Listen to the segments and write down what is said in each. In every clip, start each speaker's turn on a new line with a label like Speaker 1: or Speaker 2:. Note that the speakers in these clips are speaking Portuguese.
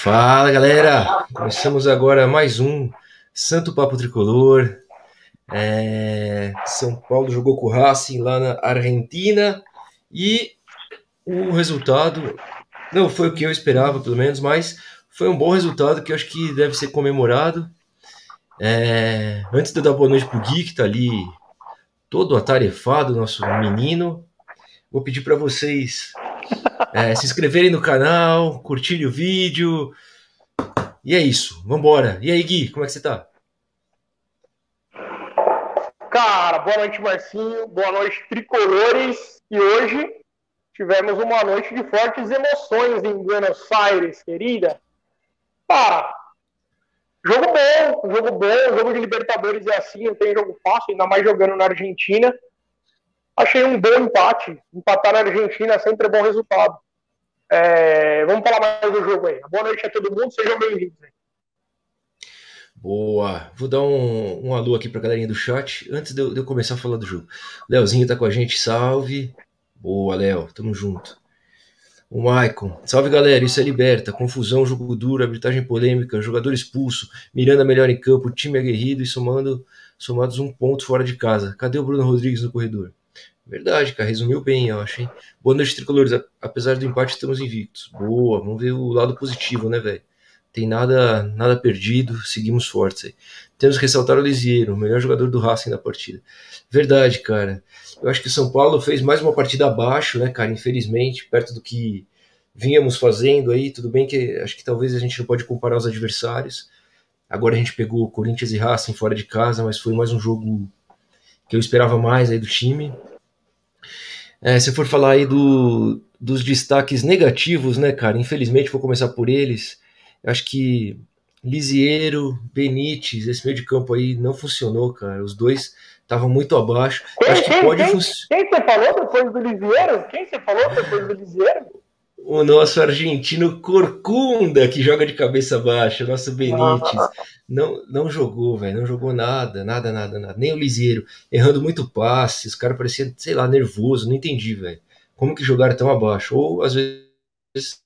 Speaker 1: Fala galera, começamos agora mais um Santo Papo Tricolor. É... São Paulo jogou com o Racing lá na Argentina e o resultado não foi o que eu esperava, pelo menos, mas foi um bom resultado que eu acho que deve ser comemorado. É... Antes de eu dar boa noite pro Gui, que tá ali todo atarefado, nosso menino, vou pedir para vocês é, se inscreverem no canal, curtirem o vídeo. E é isso, vambora. E aí, Gui, como é que você tá?
Speaker 2: Cara, boa noite, Marcinho. Boa noite, tricolores. E hoje tivemos uma noite de fortes emoções em Buenos Aires, querida. Cara, jogo bom, jogo bom, jogo de Libertadores é assim, não tem jogo fácil, ainda mais jogando na Argentina. Achei um bom empate. Empatar na Argentina é sempre bom resultado. É, vamos falar mais do jogo aí. Boa noite a todo mundo, sejam bem-vindos.
Speaker 1: Boa! Vou dar um, um alô aqui pra galerinha do chat antes de eu, de eu começar a falar do jogo. Leozinho tá com a gente, salve! Boa, Léo, tamo junto. O Maicon, salve galera, isso é liberta. Confusão, jogo duro, arbitragem polêmica, jogador expulso, Miranda melhor em campo, time aguerrido e somando, somados um ponto fora de casa. Cadê o Bruno Rodrigues no corredor? Verdade, cara, resumiu bem, eu acho, hein? Boa noite, tricolores. Apesar do empate, estamos invictos. Boa, vamos ver o lado positivo, né, velho? Tem nada nada perdido, seguimos fortes aí. Temos que ressaltar o Lisieiro, o melhor jogador do Racing da partida. Verdade, cara. Eu acho que o São Paulo fez mais uma partida abaixo, né, cara? Infelizmente, perto do que vínhamos fazendo aí. Tudo bem que acho que talvez a gente não pode comparar os adversários. Agora a gente pegou Corinthians e Racing fora de casa, mas foi mais um jogo que eu esperava mais aí do time. É, se for falar aí do, dos destaques negativos, né, cara? Infelizmente, vou começar por eles. Eu acho que Lisiero, Benítez, esse meio de campo aí não funcionou, cara. Os dois estavam muito abaixo.
Speaker 2: Quem, acho que quem, pode quem, quem você falou depois do Lisiero? Quem você falou depois do Lisiero?
Speaker 1: o nosso argentino Corcunda, que joga de cabeça baixa, nosso Benítez. Não, não jogou, velho, não jogou nada, nada, nada, nada. Nem o Lisieiro, errando muito passe, os caras pareciam, sei lá, nervoso, não entendi, velho. Como que jogaram tão abaixo? Ou, às vezes,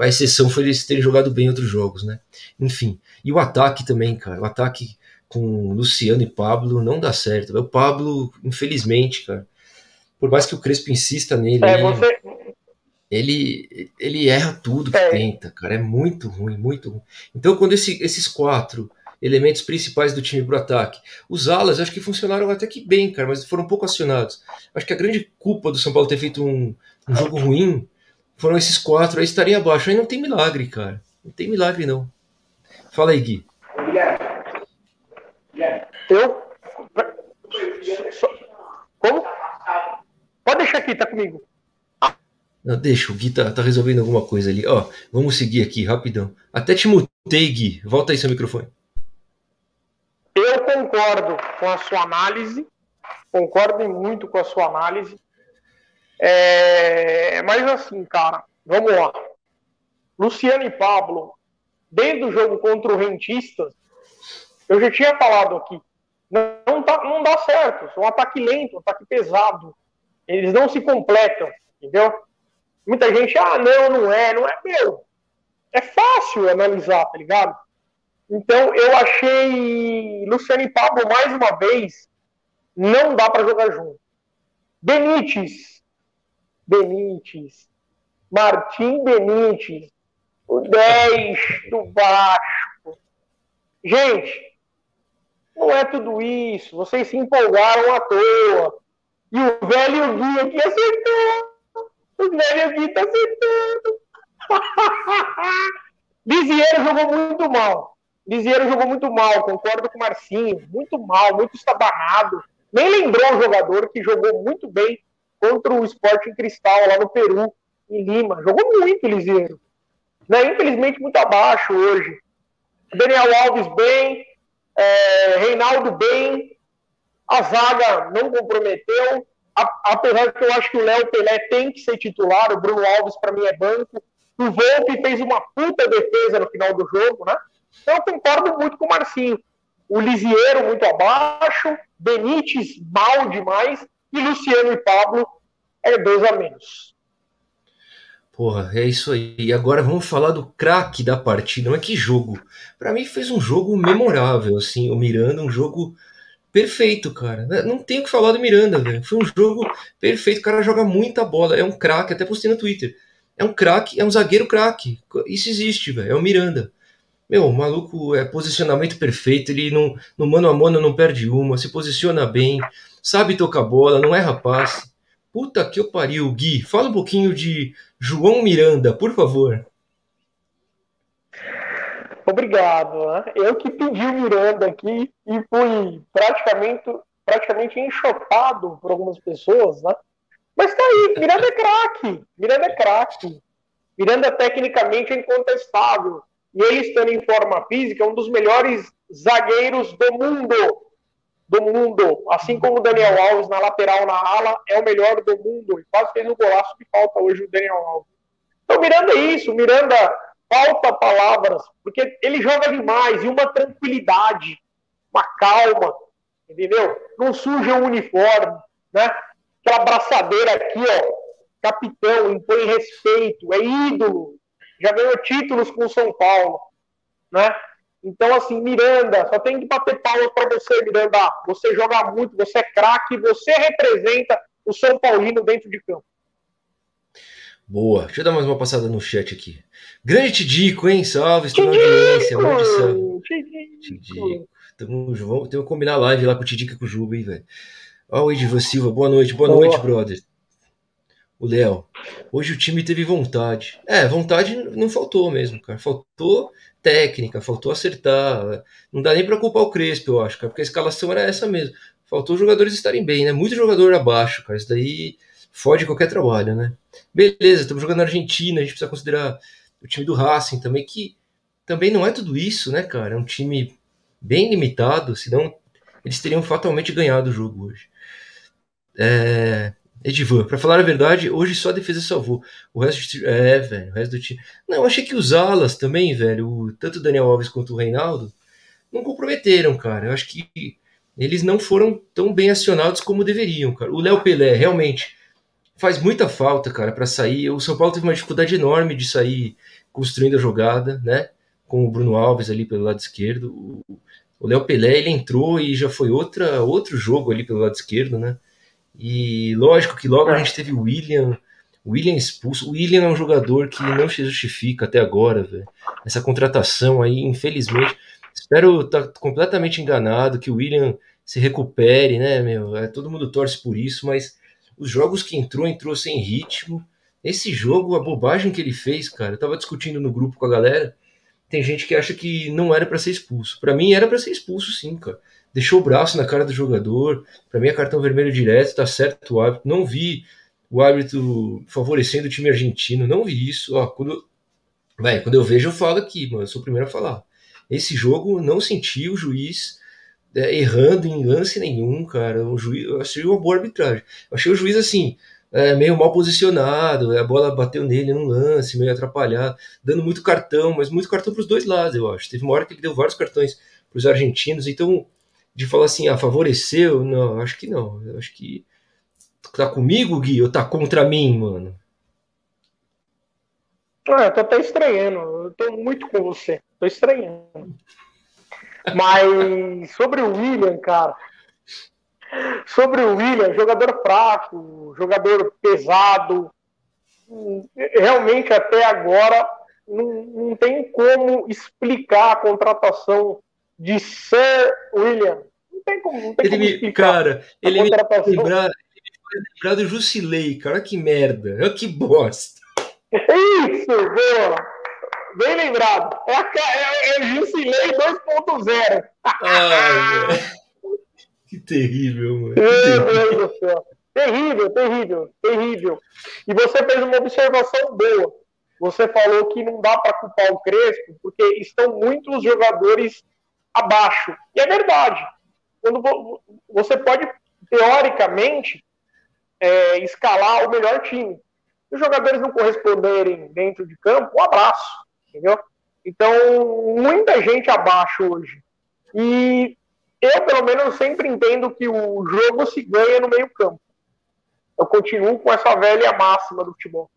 Speaker 1: a exceção foi eles terem jogado bem em outros jogos, né? Enfim. E o ataque também, cara. O ataque com Luciano e Pablo não dá certo. O Pablo, infelizmente, cara, por mais que o Crespo insista nele. É, você, ele, ele erra tudo que é. tenta, cara. É muito ruim, muito ruim. Então, quando esse, esses quatro elementos principais do time pro ataque, os alas, acho que funcionaram até que bem, cara, mas foram pouco acionados. Acho que a grande culpa do São Paulo ter feito um, um jogo ruim foram esses quatro aí estarem abaixo. Aí não tem milagre, cara. Não tem milagre, não. Fala aí, Gui.
Speaker 2: Eu? Como? Pode deixar aqui, tá comigo.
Speaker 1: Não, deixa, o Gui tá, tá, resolvendo alguma coisa ali. Ó, vamos seguir aqui, rapidão. Até te mutei, Gui. Volta aí seu microfone.
Speaker 2: Eu concordo com a sua análise. Concordo muito com a sua análise. É... Mas assim, cara, vamos lá. Luciano e Pablo, desde o jogo contra o Rentistas, eu já tinha falado aqui. Não, tá, não dá certo. É um ataque lento, um ataque pesado. Eles não se completam, entendeu? Muita gente, ah, não, não é, não é meu. É fácil analisar, tá ligado? Então eu achei Luciano e Pablo mais uma vez não dá para jogar junto. Benítez, Benítez, Martim Benítez, o 10 do Vasco. Gente, não é tudo isso. Vocês se empolgaram à toa. E o velho Gui aqui acertou. O velho aqui tá sentando. Lisieiro jogou muito mal. Lisieiro jogou muito mal, concordo com o Marcinho. Muito mal, muito estabanado. Nem lembrou um jogador que jogou muito bem contra o Sporting Cristal lá no Peru, em Lima. Jogou muito, Lisieiro. Né? Infelizmente, muito abaixo hoje. Daniel Alves bem, é, Reinaldo bem, a zaga não comprometeu, apesar que eu acho que o Léo Pelé tem que ser titular, o Bruno Alves para mim é banco. O Volpe fez uma puta defesa no final do jogo, né? Então eu concordo muito com o Marcinho. O Lisieiro muito abaixo, Benítez mal demais e Luciano e Pablo é dois a menos.
Speaker 1: Porra, é isso aí. E agora vamos falar do craque da partida. Mas que jogo! Para mim fez um jogo memorável, assim. O Miranda, um jogo perfeito, cara. Não tem o que falar do Miranda, velho. Foi um jogo perfeito. O cara joga muita bola. É um craque, até postei no Twitter. É um craque, é um zagueiro craque. Isso existe, velho. É o Miranda. Meu, o maluco é posicionamento perfeito. Ele não, no mano a mano não perde uma, se posiciona bem, sabe tocar bola, não erra passe. Puta que eu pariu, Gui. Fala um pouquinho de João Miranda, por favor.
Speaker 2: Obrigado. Né? Eu que pedi o Miranda aqui e fui praticamente, praticamente enxotado por algumas pessoas, né? Mas tá aí, Miranda é craque. Miranda é craque. Miranda tecnicamente é incontestável. E ele estando em forma física, é um dos melhores zagueiros do mundo do mundo, assim como o Daniel Alves na lateral, na ala, é o melhor do mundo. E quase fez o golaço que falta hoje o Daniel Alves. Então, Miranda é isso. Miranda falta palavras, porque ele joga demais e uma tranquilidade, uma calma, entendeu? Não suja o uniforme, né? Aquela braçadeira aqui, ó, capitão, impõe respeito, é ídolo, já ganhou títulos com o São Paulo, né? Então, assim, Miranda, só tem que bater palma para você, Miranda. Você joga muito, você é craque, você representa o São Paulino dentro de campo.
Speaker 1: Boa. Deixa eu dar mais uma passada no chat aqui. Grande Tidico, hein? Salve, estou na audiência. Onde Tidico. Tamo, vamos, temos que combinar live lá com o Tidico e com o Juba, hein, velho. Ó, o Edivan Silva, boa noite, boa, boa. noite, brother. O Léo, hoje o time teve vontade. É, vontade não faltou mesmo, cara. Faltou técnica, faltou acertar. Não dá nem para culpar o Crespo, eu acho, cara, porque a escalação era essa mesmo. Faltou os jogadores estarem bem, né? Muito jogador abaixo, cara. Isso daí fode qualquer trabalho, né? Beleza, estamos jogando na Argentina, a gente precisa considerar o time do Racing também, que também não é tudo isso, né, cara? É um time bem limitado, senão eles teriam fatalmente ganhado o jogo hoje. É, Edivan, pra falar a verdade, hoje só a defesa salvou. O resto é, velho, o resto do time. Não, achei que os alas também, velho, tanto o Daniel Alves quanto o Reinaldo, não comprometeram, cara. Eu acho que eles não foram tão bem acionados como deveriam, cara. O Léo Pelé, realmente, faz muita falta, cara, para sair. O São Paulo teve uma dificuldade enorme de sair construindo a jogada, né? Com o Bruno Alves ali pelo lado esquerdo. O Léo Pelé, ele entrou e já foi outra, outro jogo ali pelo lado esquerdo, né? E lógico que logo a é. gente teve o William, William expulso. O William é um jogador que não se justifica até agora, velho. Essa contratação aí, infelizmente. Espero estar tá completamente enganado, que o William se recupere, né, meu? É, todo mundo torce por isso, mas os jogos que entrou, entrou sem ritmo. Esse jogo, a bobagem que ele fez, cara, eu tava discutindo no grupo com a galera. Tem gente que acha que não era para ser expulso. Para mim era para ser expulso, sim, cara deixou o braço na cara do jogador. Para mim é cartão vermelho direto, tá certo o árbitro. Não vi o árbitro favorecendo o time argentino, não vi isso. Ó, quando, véio, quando eu vejo, eu falo aqui, mano, eu sou o primeiro a falar. Esse jogo não senti o juiz é, errando em lance nenhum, cara. O juiz, eu achei uma boa arbitragem. Eu achei o juiz assim. É, meio mal posicionado, a bola bateu nele num lance, meio atrapalhado, dando muito cartão, mas muito cartão para os dois lados, eu acho. Teve uma hora que ele deu vários cartões para os argentinos, então de falar assim, ah, favoreceu, não, acho que não. Acho que tá comigo, Gui, ou tá contra mim, mano?
Speaker 2: Ah, eu tô até estranhando. Eu tô muito com você. Tô estranhando. Mas sobre o William, cara. Sobre o William, jogador fraco, jogador pesado. Realmente, até agora, não, não tem como explicar a contratação de Sir William. Não tem como, não tem
Speaker 1: ele como me, Cara, ele me, lembrar, ele me lembrar do Jusilei, cara, que merda. Olha que bosta.
Speaker 2: Isso, boa. Bem lembrado. É, é, é Jusilei 2.0.
Speaker 1: que terrível, mano.
Speaker 2: Que terrível. Deus Terrível, terrível, terrível. E você fez uma observação boa. Você falou que não dá para culpar o Crespo, porque estão muitos jogadores abaixo. E é verdade. Quando você pode, teoricamente, é, escalar o melhor time. Se os jogadores não corresponderem dentro de campo, um abraço, entendeu? Então, muita gente abaixo hoje. E eu, pelo menos, sempre entendo que o jogo se ganha no meio campo. Eu continuo com essa velha máxima do futebol.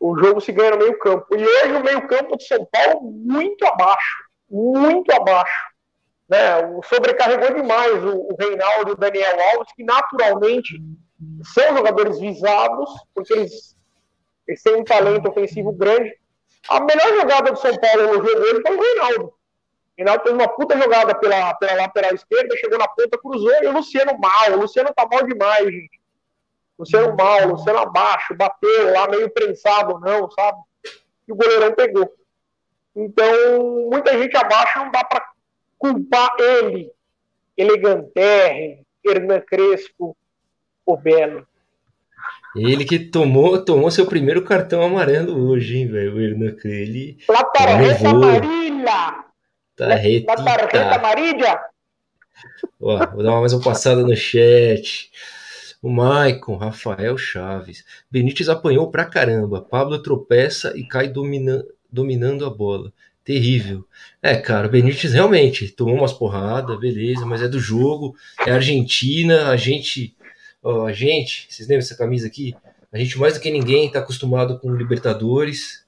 Speaker 2: O jogo se ganha no meio campo. E hoje o meio campo de São Paulo muito abaixo. Muito abaixo. Né? O sobrecarregou demais o, o Reinaldo e o Daniel Alves, que naturalmente são jogadores visados, porque eles, eles têm um talento ofensivo grande. A melhor jogada do São Paulo no jogo hoje foi o Reinaldo. O Reinaldo fez uma puta jogada pela, pela lateral esquerda, chegou na ponta, cruzou, e o Luciano mal. O Luciano tá mal demais, gente. Luciano mal, Luciano abaixo, bateu lá meio prensado, não, sabe? E o goleirão pegou. Então, muita gente abaixo não dá para culpar ele. Eleganterre, Hernan Crespo, o Belo.
Speaker 1: Ele que tomou, tomou seu primeiro cartão amarelo hoje, hein, velho? O Hernan ele
Speaker 2: La tarjeta amarilla!
Speaker 1: Tarjeta.
Speaker 2: La tarjeta amarilla!
Speaker 1: Ó, vou dar mais uma passada no chat. O Maicon, Rafael Chaves. Benítez apanhou pra caramba. Pablo tropeça e cai domina, dominando a bola. Terrível. É, cara, o Benítez realmente tomou umas porradas, beleza, mas é do jogo, é Argentina, a gente. Ó, a gente, vocês lembram essa camisa aqui? A gente mais do que ninguém tá acostumado com Libertadores.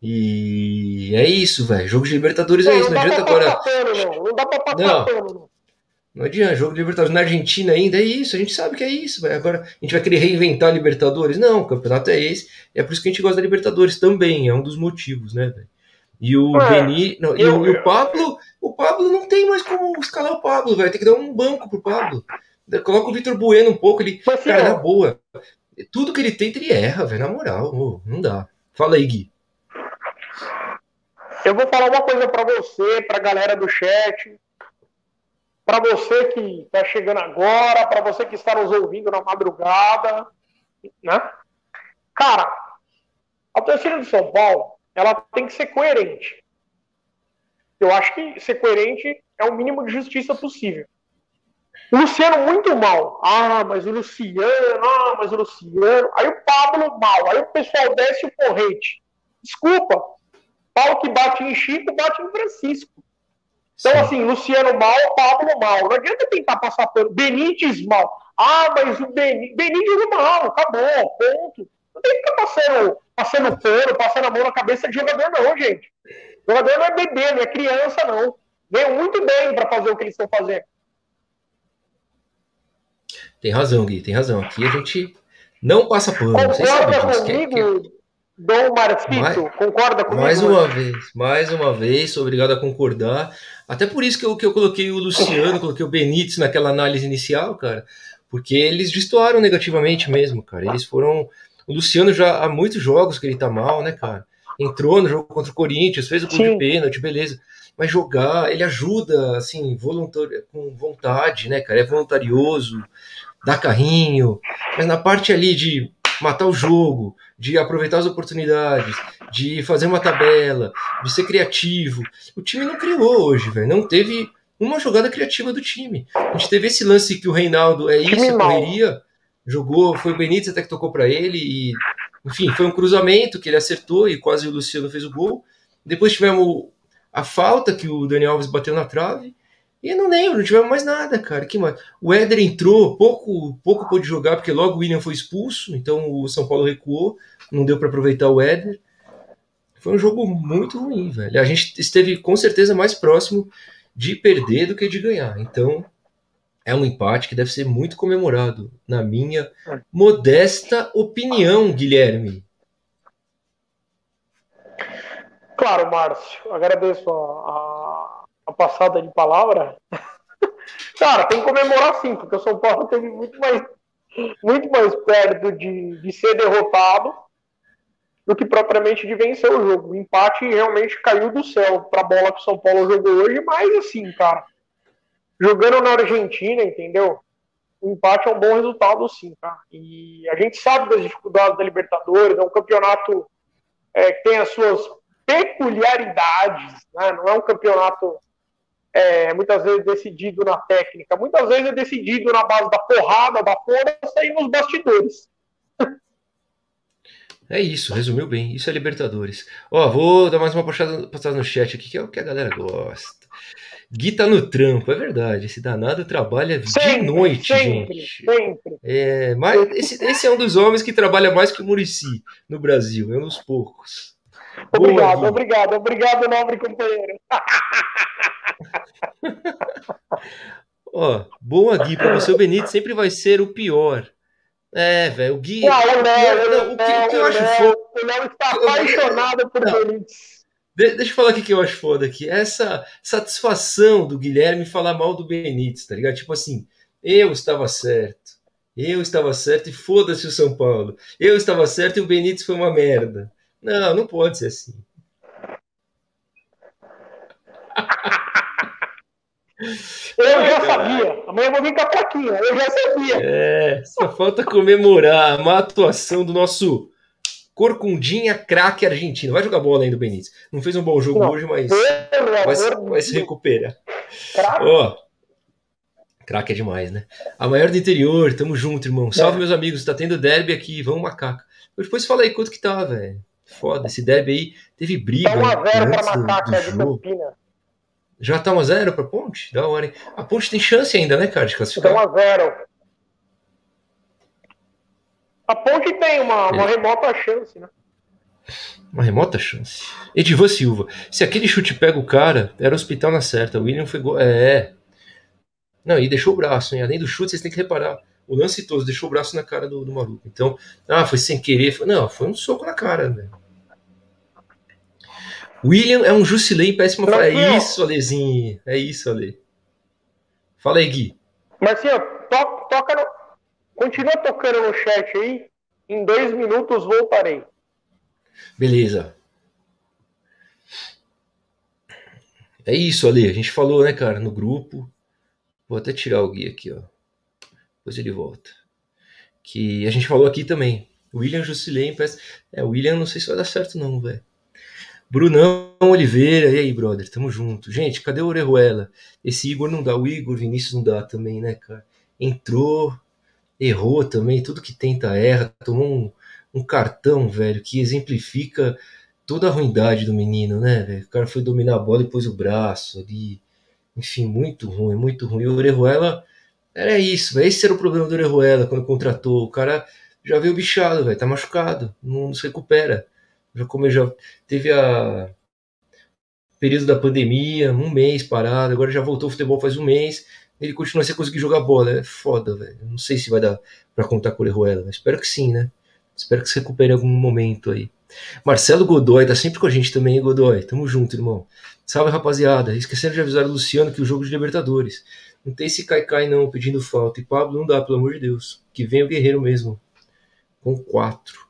Speaker 1: E é isso, velho. Jogo de Libertadores é isso. Não, não adianta agora.
Speaker 2: Pano, não. não dá pra passar não. pano, não.
Speaker 1: Não adianta, jogo de Libertadores na Argentina ainda, é isso, a gente sabe que é isso. Véio. Agora a gente vai querer reinventar Libertadores? Não, o campeonato é esse. É por isso que a gente gosta da Libertadores também, é um dos motivos, né, velho? E o é, Beni. Não, e, o, e, o, Pablo, o Pablo não tem mais como escalar o Pablo, velho. Tem que dar um banco pro Pablo. Coloca o Vitor Bueno um pouco, ele. Mas, cara, na boa. Tudo que ele tenta, ele erra, velho. Na moral, oh, não dá. Fala aí, Gui.
Speaker 2: Eu vou falar uma coisa para você, pra galera do chat para você que está chegando agora, para você que está nos ouvindo na madrugada, né? Cara, a torcida de São Paulo, ela tem que ser coerente. Eu acho que ser coerente é o mínimo de justiça possível. O Luciano muito mal. Ah, mas o Luciano, ah, mas o Luciano. Aí o Pablo mal. Aí o pessoal desce o porrete. Desculpa. Pau que bate em Chico, bate em Francisco. Então, Sim. assim, Luciano mal, Pablo mal. Não adianta tentar passar pelo Benítez mal. Ah, mas o Benítez, Benítez mal, acabou, ponto. Não tem que ficar passando, passando pano, passando a mão na cabeça de jogador, não, gente. jogador não é bebê, não é criança, não. Veio muito bem para fazer o que eles estão fazendo.
Speaker 1: Tem razão, Gui, tem razão. Aqui a gente não passa pano.
Speaker 2: Concorda comigo, que, que... Dom Marcito? Mais, concorda comigo?
Speaker 1: Mais uma vez, mais uma vez, sou obrigado a concordar. Até por isso que eu, que eu coloquei o Luciano, coloquei o Benítez naquela análise inicial, cara, porque eles destoaram negativamente mesmo, cara. Eles foram. O Luciano já há muitos jogos que ele tá mal, né, cara? Entrou no jogo contra o Corinthians, fez o gol de pênalti, beleza. Mas jogar, ele ajuda, assim, voluntário, com vontade, né, cara? É voluntarioso, dá carrinho. Mas na parte ali de matar o jogo, de aproveitar as oportunidades, de fazer uma tabela, de ser criativo. O time não criou hoje, velho. Não teve uma jogada criativa do time. A gente teve esse lance que o Reinaldo é isso, correria, jogou, foi o Benítez até que tocou para ele e enfim, foi um cruzamento que ele acertou e quase o Luciano fez o gol. Depois tivemos a falta que o Daniel Alves bateu na trave. E eu não lembro, não tivemos mais nada, cara. Que mais? O Éder entrou, pouco, pouco pôde jogar, porque logo o William foi expulso, então o São Paulo recuou, não deu para aproveitar o Éder. Foi um jogo muito ruim, velho. A gente esteve com certeza mais próximo de perder do que de ganhar. Então, é um empate que deve ser muito comemorado, na minha modesta opinião, Guilherme.
Speaker 2: Claro, Márcio. Agradeço a, a, passada de palavra. Cara, tem que comemorar sim, porque o São Paulo teve muito mais, muito mais perto de, de ser derrotado do que propriamente de vencer o jogo. O empate realmente caiu do céu para a bola que o São Paulo jogou hoje, mas assim, cara, jogando na Argentina, entendeu? O empate é um bom resultado, sim, cara. E a gente sabe das dificuldades da Libertadores, é um campeonato é, que tem as suas peculiaridades, né? não é um campeonato é, muitas vezes decidido na técnica, muitas vezes é decidido na base da porrada, da força e nos bastidores.
Speaker 1: É isso, resumiu bem. Isso é Libertadores. Ó, vou dar mais uma passada, passada no chat aqui, que é o que a galera gosta. Gui tá no trampo, é verdade. Esse danado trabalha sempre, de noite, sempre, gente. Sempre. É, mas esse, esse é um dos homens que trabalha mais que o Murici no Brasil, é um dos poucos.
Speaker 2: Obrigado, Boa, obrigado, obrigado, nobre companheiro.
Speaker 1: Ó, boa, Gui, pra você o Benítez sempre vai ser o pior. É, velho, o Gui. Não,
Speaker 2: o Léo, o que, o que eu acho foda. O Léo está apaixonado por Benítez.
Speaker 1: deixa eu falar o que eu acho foda aqui. Essa satisfação do Guilherme falar mal do Benítez, tá ligado? Tipo assim, eu estava certo. Eu estava certo e foda-se o São Paulo. Eu estava certo e o Benítez foi uma merda. Não, não pode ser assim.
Speaker 2: Eu já sabia. Amanhã eu vou vir com a plaquinha. Eu já sabia.
Speaker 1: É, só falta comemorar a atuação do nosso Corcundinha craque argentino. Vai jogar bola ainda, Benítez. Não fez um bom jogo não. hoje, mas vai, vai, se recuperar. Ó, craque é demais, né? A maior do interior, tamo junto, irmão. Salve, é. meus amigos. Tá tendo derby aqui. Vamos, macaca. Depois fala aí quanto que tá, velho. Foda, esse derby aí teve briga. Tá 1x0 pra macaca de Campina. Já tá 1x0 pra Ponte? Da hora, hein? A Ponte tem chance ainda, né, cara, de classificar?
Speaker 2: Tá 1x0. A Ponte tem uma, uma é. remota chance, né?
Speaker 1: Uma remota chance. Edivan Silva. Se aquele chute pega o cara, era hospital na certa. O William foi. Go... É. Não, e deixou o braço, hein? Além do chute, vocês têm que reparar. O lance todo deixou o braço na cara do, do maluco. Então, ah, foi sem querer. Não, foi um soco na cara, velho. William é um Jusilei péssimo. É isso, Alezinho. É isso, Ale. Fala aí, Gui.
Speaker 2: Marcinho, to toca no... continua tocando no chat aí. Em dois minutos voltarei.
Speaker 1: Beleza. É isso, Ale. A gente falou, né, cara, no grupo. Vou até tirar o Gui aqui, ó. Depois ele volta. Que a gente falou aqui também. William Jusilei, é, William não sei se vai dar certo não, velho. Brunão Oliveira, e aí, brother? Tamo junto. Gente, cadê o Orejuela? Esse Igor não dá, o Igor Vinícius não dá também, né, cara? Entrou, errou também, tudo que tenta erra, tomou um, um cartão, velho, que exemplifica toda a ruindade do menino, né, velho? O cara foi dominar a bola e pôs o braço ali. Enfim, muito ruim, muito ruim. O Orejuela era isso, velho. Esse era o problema do Orejuela quando contratou. O cara já veio bichado, velho, tá machucado, não se recupera como já teve a período da pandemia, um mês parado, agora já voltou ao futebol faz um mês, ele continua sem conseguir jogar bola, é foda, velho. Não sei se vai dar para contar com o Orejuela, espero que sim, né? Espero que se recupere em algum momento aí. Marcelo Godoy tá sempre com a gente também, Godoy. Tamo junto, irmão. Salve, rapaziada. Esquecendo de avisar o Luciano que o jogo de Libertadores. Não tem esse cai-cai não pedindo falta. E Pablo não dá, pelo amor de Deus. Que venha o Guerreiro mesmo. Com quatro.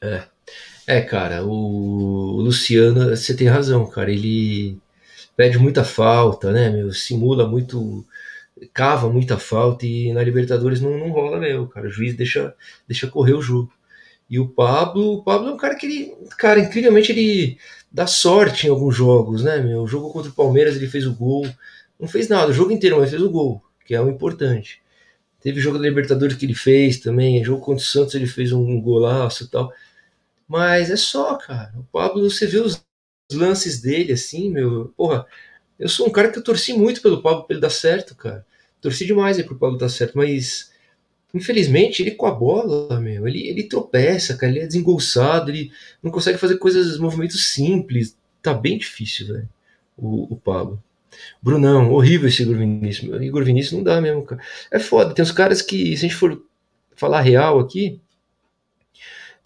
Speaker 1: É. É, cara, o Luciano, você tem razão, cara. Ele pede muita falta, né, meu? Simula muito, cava muita falta e na Libertadores não, não rola, meu, cara. O juiz deixa, deixa correr o jogo. E o Pablo, o Pablo é um cara que ele, cara, incrivelmente ele dá sorte em alguns jogos, né, meu? O jogo contra o Palmeiras ele fez o gol, não fez nada, o jogo inteiro, mas fez o gol, que é o importante. Teve jogo da Libertadores que ele fez também, jogo contra o Santos ele fez um golaço e tal. Mas é só, cara. O Pablo, você vê os lances dele assim, meu. Porra, eu sou um cara que eu torci muito pelo Pablo pra ele dar certo, cara. Torci demais aí pro Pablo dar certo, mas infelizmente ele com a bola, meu, ele, ele tropeça, cara. Ele é desengolçado, ele não consegue fazer coisas, movimentos simples. Tá bem difícil, velho, o, o Pablo. Brunão, horrível esse Igor Vinícius. Igor Vinícius não dá mesmo, cara. É foda, tem uns caras que, se a gente for falar real aqui,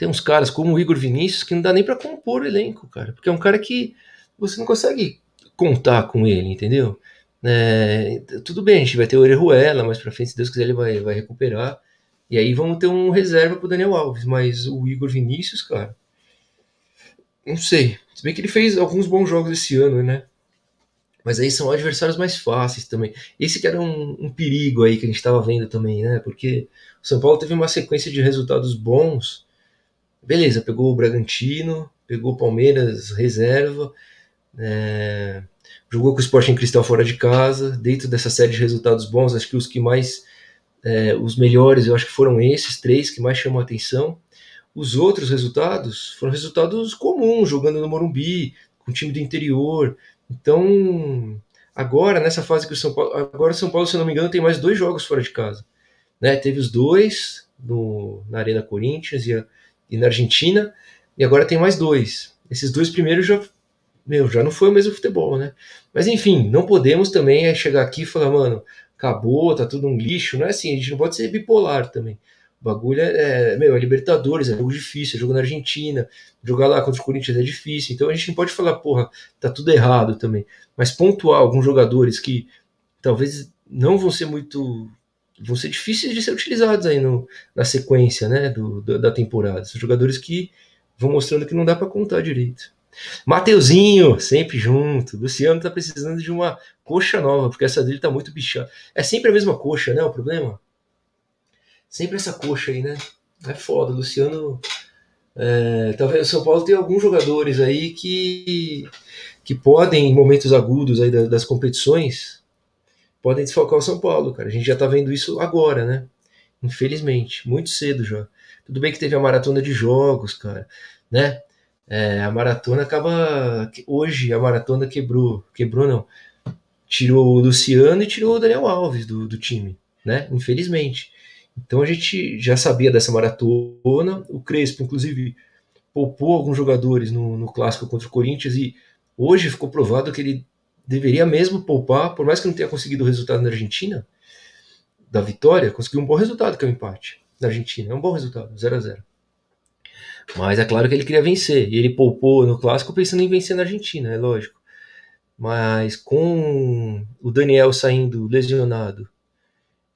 Speaker 1: tem uns caras como o Igor Vinícius que não dá nem para compor o elenco, cara, porque é um cara que você não consegue contar com ele, entendeu? É, tudo bem, a gente vai ter o Orejuela, mas para frente, se Deus quiser, ele vai, vai recuperar. E aí vamos ter um reserva pro Daniel Alves, mas o Igor Vinícius, cara, não sei. Se bem que ele fez alguns bons jogos esse ano, né? Mas aí são adversários mais fáceis também. Esse que era um, um perigo aí que a gente estava vendo também, né? Porque o São Paulo teve uma sequência de resultados bons beleza, pegou o Bragantino, pegou o Palmeiras reserva, é, jogou com o Sporting Cristal fora de casa, dentro dessa série de resultados bons, acho que os que mais, é, os melhores, eu acho que foram esses três que mais chamam a atenção. Os outros resultados foram resultados comuns, jogando no Morumbi, com time do interior, Então, agora, nessa fase que o São Paulo. Agora, o São Paulo, se não me engano, tem mais dois jogos fora de casa. Né? Teve os dois no, na Arena Corinthians e, a, e na Argentina, e agora tem mais dois. Esses dois primeiros já, meu, já não foi o mesmo futebol, né? Mas enfim, não podemos também chegar aqui e falar, mano, acabou, tá tudo um lixo. Não é assim, a gente não pode ser bipolar também. O bagulho é, é, meu, é Libertadores, é jogo difícil, é jogo na Argentina, jogar lá contra o Corinthians é difícil, então a gente não pode falar, porra, tá tudo errado também. Mas pontuar alguns jogadores que talvez não vão ser muito. Vão ser difíceis de ser utilizados aí no, na sequência né, do, do da temporada. São jogadores que vão mostrando que não dá para contar direito. Mateuzinho, sempre junto. Luciano tá precisando de uma coxa nova, porque essa dele tá muito bichada. É sempre a mesma coxa, né? O problema? Sempre essa coxa aí, né? É foda. Luciano. É, talvez o São Paulo tem alguns jogadores aí que, que podem, em momentos agudos aí das, das competições, podem desfalcar o São Paulo, cara. A gente já tá vendo isso agora, né? Infelizmente, muito cedo já. Tudo bem que teve a maratona de jogos, cara, né? É, a maratona acaba. Hoje a maratona quebrou. Quebrou não. Tirou o Luciano e tirou o Daniel Alves do, do time, né? Infelizmente. Então a gente já sabia dessa maratona. O Crespo, inclusive, poupou alguns jogadores no, no clássico contra o Corinthians e hoje ficou provado que ele deveria mesmo poupar, por mais que não tenha conseguido o resultado na Argentina, da vitória, conseguiu um bom resultado, que é o um empate na Argentina. É um bom resultado, 0 a 0 mas é claro que ele queria vencer. E ele poupou no clássico pensando em vencer na Argentina, é lógico. Mas com o Daniel saindo lesionado,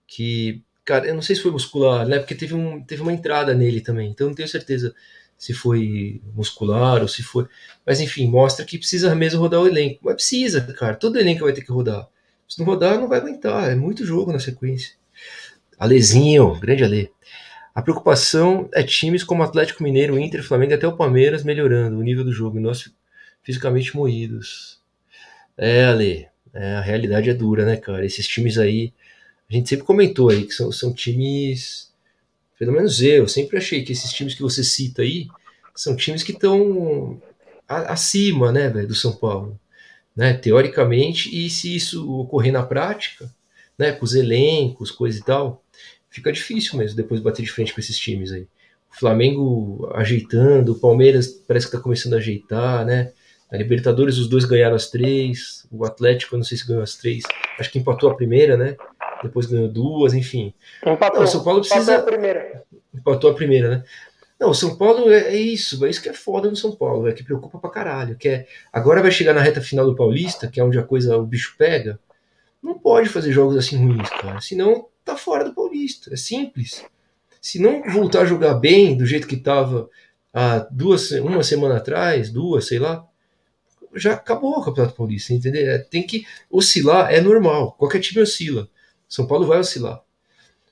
Speaker 1: que, cara, eu não sei se foi muscular, né? Porque teve, um, teve uma entrada nele também. Então não tenho certeza se foi muscular ou se foi. Mas enfim, mostra que precisa mesmo rodar o elenco. Mas precisa, cara. Todo elenco vai ter que rodar. Se não rodar, não vai aguentar. É muito jogo na sequência. Alezinho, grande Ale. A preocupação é times como Atlético Mineiro, Inter, Flamengo e até o Palmeiras melhorando o nível do jogo e nós fisicamente moídos. É, Ale, é, a realidade é dura, né, cara? Esses times aí, a gente sempre comentou aí que são, são times, pelo menos eu, sempre achei que esses times que você cita aí são times que estão acima, né, véio, do São Paulo, né, teoricamente, e se isso ocorrer na prática, né, com os elencos, coisa e tal, fica difícil mesmo depois bater de frente com esses times aí. O Flamengo ajeitando, o Palmeiras parece que está começando a ajeitar, né? A Libertadores os dois ganharam as três, o Atlético eu não sei se ganhou as três, acho que empatou a primeira, né? Depois ganhou duas, enfim.
Speaker 2: Empatou, não, o
Speaker 1: São Paulo precisa.
Speaker 2: Empatou a primeira.
Speaker 1: Empatou a primeira, né? Não, o São Paulo é, é isso, é isso que é foda no São Paulo, é que preocupa pra caralho. Que é, agora vai chegar na reta final do Paulista, que é onde a coisa, o bicho pega. Não pode fazer jogos assim ruins, cara. Senão tá fora do Paulista. É simples. Se não voltar a jogar bem do jeito que estava há duas, uma semana atrás, duas, sei lá, já acabou o Campeonato Paulista, entendeu? É, tem que oscilar, é normal. Qualquer time oscila. São Paulo vai oscilar.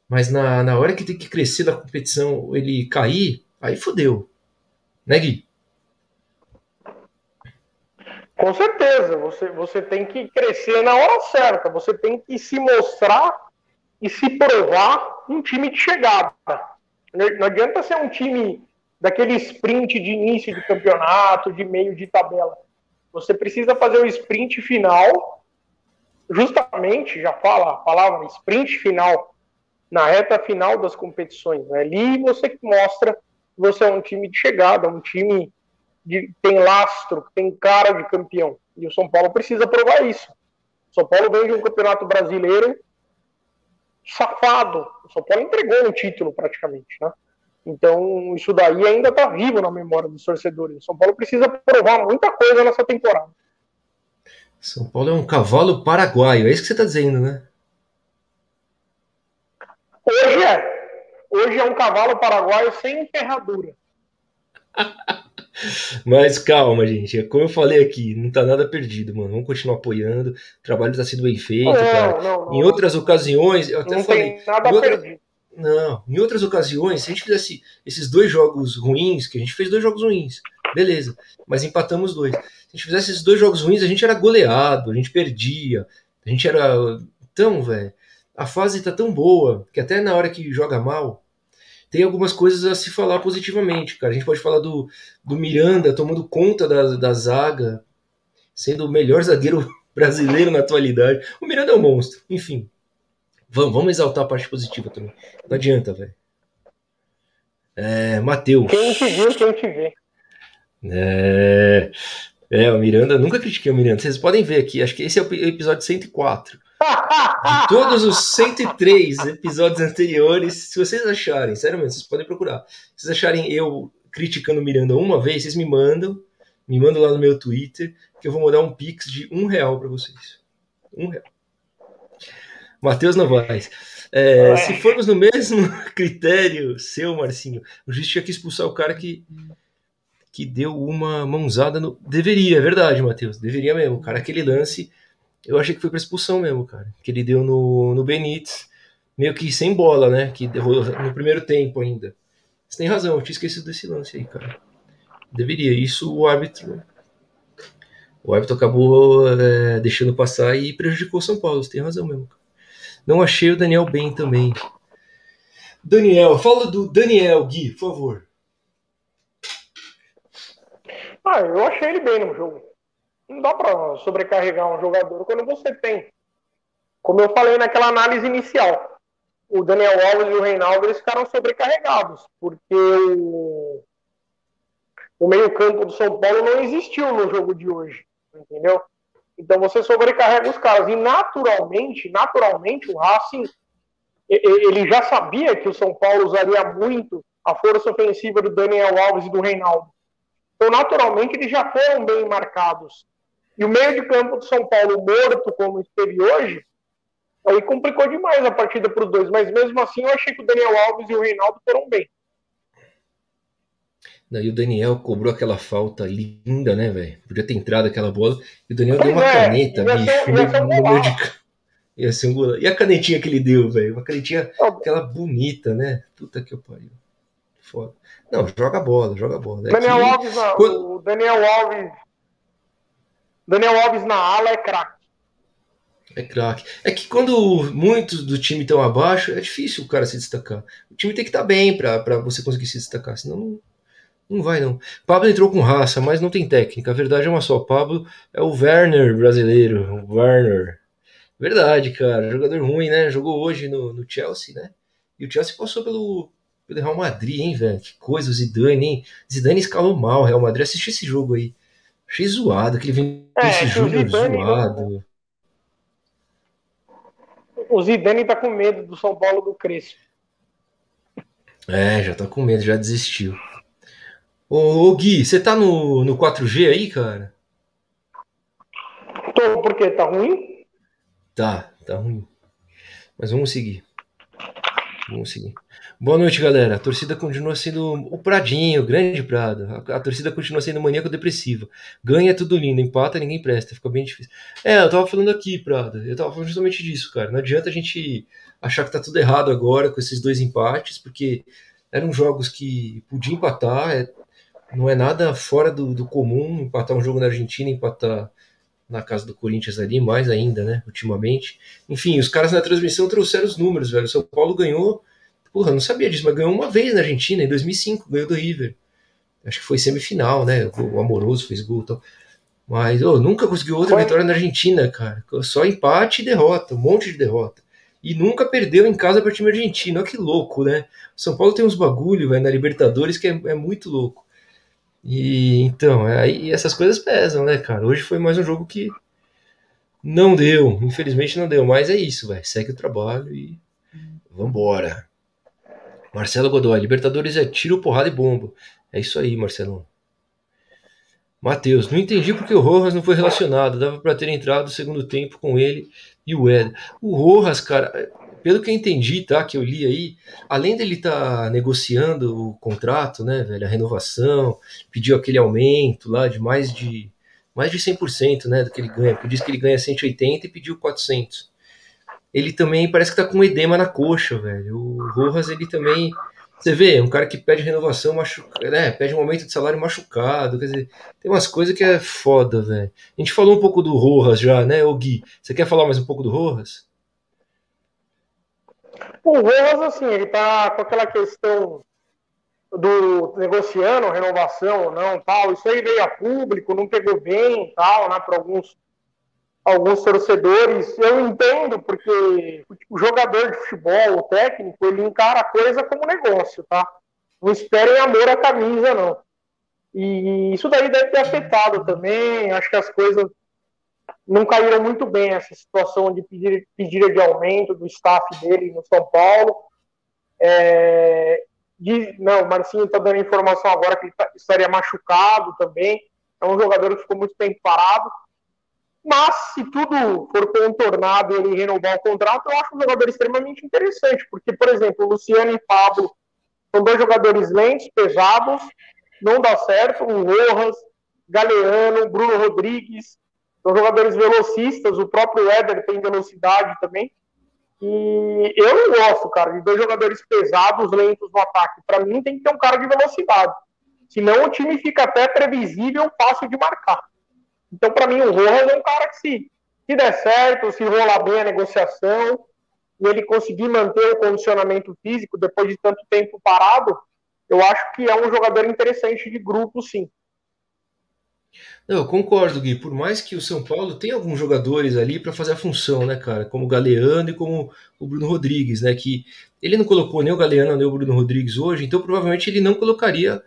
Speaker 1: Mas na, na hora que tem que crescer da competição, ele cair, aí fodeu. Né, Gui?
Speaker 2: Com certeza, você, você tem que crescer na hora certa, você tem que se mostrar e se provar um time de chegada. Não adianta ser um time daquele sprint de início de campeonato, de meio de tabela. Você precisa fazer o sprint final, justamente, já fala a palavra sprint final, na reta final das competições. Né? Ali você mostra que você é um time de chegada, um time que tem lastro, que tem cara de campeão. E o São Paulo precisa provar isso. O São Paulo vem de um campeonato brasileiro safado. O São Paulo entregou um título praticamente, né? Então, isso daí ainda está vivo na memória dos torcedores. O São Paulo precisa provar muita coisa nessa temporada.
Speaker 1: São Paulo é um cavalo paraguaio, é isso que você está dizendo, né?
Speaker 2: Hoje é. Hoje é um cavalo paraguaio sem ferradura.
Speaker 1: Mas calma, gente. É como eu falei aqui, não tá nada perdido, mano. Vamos continuar apoiando. O trabalho tá sendo bem feito, não, cara. Não, não, em outras ocasiões, eu até
Speaker 2: não
Speaker 1: falei.
Speaker 2: Tem nada outra... perdido.
Speaker 1: Não, em outras ocasiões, se a gente fizesse esses dois jogos ruins, que a gente fez dois jogos ruins, beleza, mas empatamos dois. Se a gente fizesse esses dois jogos ruins, a gente era goleado, a gente perdia, a gente era. Então, velho, a fase tá tão boa que até na hora que joga mal, tem algumas coisas a se falar positivamente, cara. A gente pode falar do, do Miranda tomando conta da, da zaga sendo o melhor zagueiro brasileiro na atualidade. O Miranda é um monstro, enfim. Vamos, vamos exaltar a parte positiva também. Não adianta, velho. É, Matheus.
Speaker 2: Quem te viu, quem te vê.
Speaker 1: É, é, o Miranda, nunca critiquei o Miranda. Vocês podem ver aqui, acho que esse é o episódio 104. De todos os 103 episódios anteriores, se vocês acharem, sério mesmo, vocês podem procurar. Se vocês acharem eu criticando o Miranda uma vez, vocês me mandam, me mandam lá no meu Twitter, que eu vou mandar um pix de um real para vocês. Um real. Matheus Novaes. É, se formos no mesmo critério seu, Marcinho, o juiz tinha que expulsar o cara que, que deu uma mãozada no. Deveria, é verdade, Matheus. Deveria mesmo. Cara, aquele lance, eu achei que foi pra expulsão mesmo, cara. Que ele deu no, no Benítez, meio que sem bola, né? Que derrou no primeiro tempo ainda. Você tem razão, eu tinha esquecido desse lance aí, cara. Deveria. Isso o árbitro. O árbitro acabou é, deixando passar e prejudicou o São Paulo. Você tem razão mesmo. Não achei o Daniel bem também. Daniel, fala do Daniel, Gui, por favor.
Speaker 2: Ah, eu achei ele bem no jogo. Não dá para sobrecarregar um jogador quando você tem. Como eu falei naquela análise inicial, o Daniel Alves e o Reinaldo eles ficaram sobrecarregados, porque o, o meio-campo do São Paulo não existiu no jogo de hoje, entendeu? Então você sobrecarrega os caras. E naturalmente, naturalmente, o Racing ele já sabia que o São Paulo usaria muito a força ofensiva do Daniel Alves e do Reinaldo. Então, naturalmente, eles já foram bem marcados. E o meio de campo do São Paulo morto, como esteve hoje, aí complicou demais a partida para os dois. Mas mesmo assim, eu achei que o Daniel Alves e o Reinaldo foram bem.
Speaker 1: E o Daniel cobrou aquela falta linda, né, velho? Podia ter entrado aquela bola. E o Daniel pois deu uma é, caneta, ia bicho. Ser, ia, ser um de... ia ser um. E a canetinha que ele deu, velho? Uma canetinha, aquela bonita, né? Puta que pariu. Foda. Não, joga bola, joga bola.
Speaker 2: É Daniel Alves, na, Quando... o Daniel Alves. Daniel Alves na ala é craque.
Speaker 1: É craque. É que quando muitos do time estão abaixo, é difícil o cara se destacar. O time tem que estar tá bem para você conseguir se destacar, senão não não vai, não. Pablo entrou com raça, mas não tem técnica. A verdade é uma só. Pablo é o Werner brasileiro. O Werner. Verdade, cara. Jogador ruim, né? Jogou hoje no, no Chelsea, né? E o Chelsea passou pelo, pelo Real Madrid, hein, velho? Que coisa, o Zidane, hein? Zidane escalou mal o Real Madrid. Assisti esse jogo aí. Achei zoado, aquele vem é, esse Júnior zoado.
Speaker 2: O Zidane tá com medo do São Paulo do Crespo.
Speaker 1: É, já tá com medo, já desistiu. Ô, ô Gui, você tá no, no 4G aí, cara?
Speaker 2: Tô, porque tá ruim?
Speaker 1: Tá, tá ruim. Mas vamos seguir. Vamos seguir. Boa noite, galera. A torcida continua sendo o Pradinho, o grande Prado. A, a torcida continua sendo maníaco-depressiva. Ganha tudo lindo, empata, ninguém presta. Fica bem difícil. É, eu tava falando aqui, Prado. Eu tava falando justamente disso, cara. Não adianta a gente achar que tá tudo errado agora com esses dois empates, porque eram jogos que podia empatar. É, não é nada fora do, do comum empatar um jogo na Argentina, empatar na casa do Corinthians ali, mais ainda, né, ultimamente. Enfim, os caras na transmissão trouxeram os números, velho. São Paulo ganhou, porra, não sabia disso, mas ganhou uma vez na Argentina, em 2005, ganhou do River. Acho que foi semifinal, né, o Amoroso fez gol e tal. Mas oh, nunca conseguiu outra foi. vitória na Argentina, cara. Só empate e derrota, um monte de derrota. E nunca perdeu em casa para time argentino. Olha que louco, né? São Paulo tem uns bagulho, velho, na Libertadores que é, é muito louco. E então, aí é, essas coisas pesam, né, cara? Hoje foi mais um jogo que não deu, infelizmente não deu, mas é isso, velho. Segue o trabalho e vambora. Marcelo Godoy, Libertadores é tiro, porrada e bomba. É isso aí, Marcelo. Matheus, não entendi porque o Rojas não foi relacionado. Dava para ter entrado no segundo tempo com ele e o Ed. O Rojas, cara, pelo que eu entendi, tá, que eu li aí, além dele estar tá negociando o contrato, né, velho, a renovação, pediu aquele aumento lá de mais de mais de 100%, né, do que ele ganha, porque diz que ele ganha 180 e pediu 400. Ele também parece que tá com edema na coxa, velho. O Rojas, ele também você vê, um cara que pede renovação, machuca, né, pede um aumento de salário machucado, quer dizer, tem umas coisas que é foda, velho. A gente falou um pouco do Rojas já, né, o Gui? Você quer falar mais um pouco do Rojas?
Speaker 2: O Rojas, assim, ele tá com aquela questão do negociando renovação ou não, tal. Isso aí veio a público, não pegou bem, tal, né, para alguns alguns torcedores. Eu entendo porque o jogador de futebol, o técnico, ele encara a coisa como negócio, tá? Não esperem amor à camisa, não. E isso daí deve ter afetado também. Acho que as coisas não caíram muito bem essa situação de pedir, pedir de aumento do staff dele no São Paulo. É, Diz, não, o Marcinho está dando informação agora que ele tá, estaria machucado também. É um jogador que ficou muito tempo parado. Mas, se tudo for contornado ele renovar o contrato, eu acho um jogador extremamente interessante. Porque, por exemplo, Luciano e Pablo são dois jogadores lentos, pesados, não dá certo. O Rojas, Galeano, Bruno Rodrigues, são jogadores velocistas. O próprio Éder tem velocidade também. E eu não gosto, cara, de dois jogadores pesados, lentos no ataque. Para mim, tem que ter um cara de velocidade. Senão o time fica até previsível, fácil de marcar. Então, para mim, o Rojas é um cara que, se, se der certo, se rolar bem a negociação, e ele conseguir manter o condicionamento físico depois de tanto tempo parado, eu acho que é um jogador interessante de grupo, sim.
Speaker 1: Não, eu concordo, Gui. Por mais que o São Paulo tenha alguns jogadores ali para fazer a função, né, cara? Como o Galeano e como o Bruno Rodrigues, né? Que ele não colocou nem o Galeano nem o Bruno Rodrigues hoje, então provavelmente ele não colocaria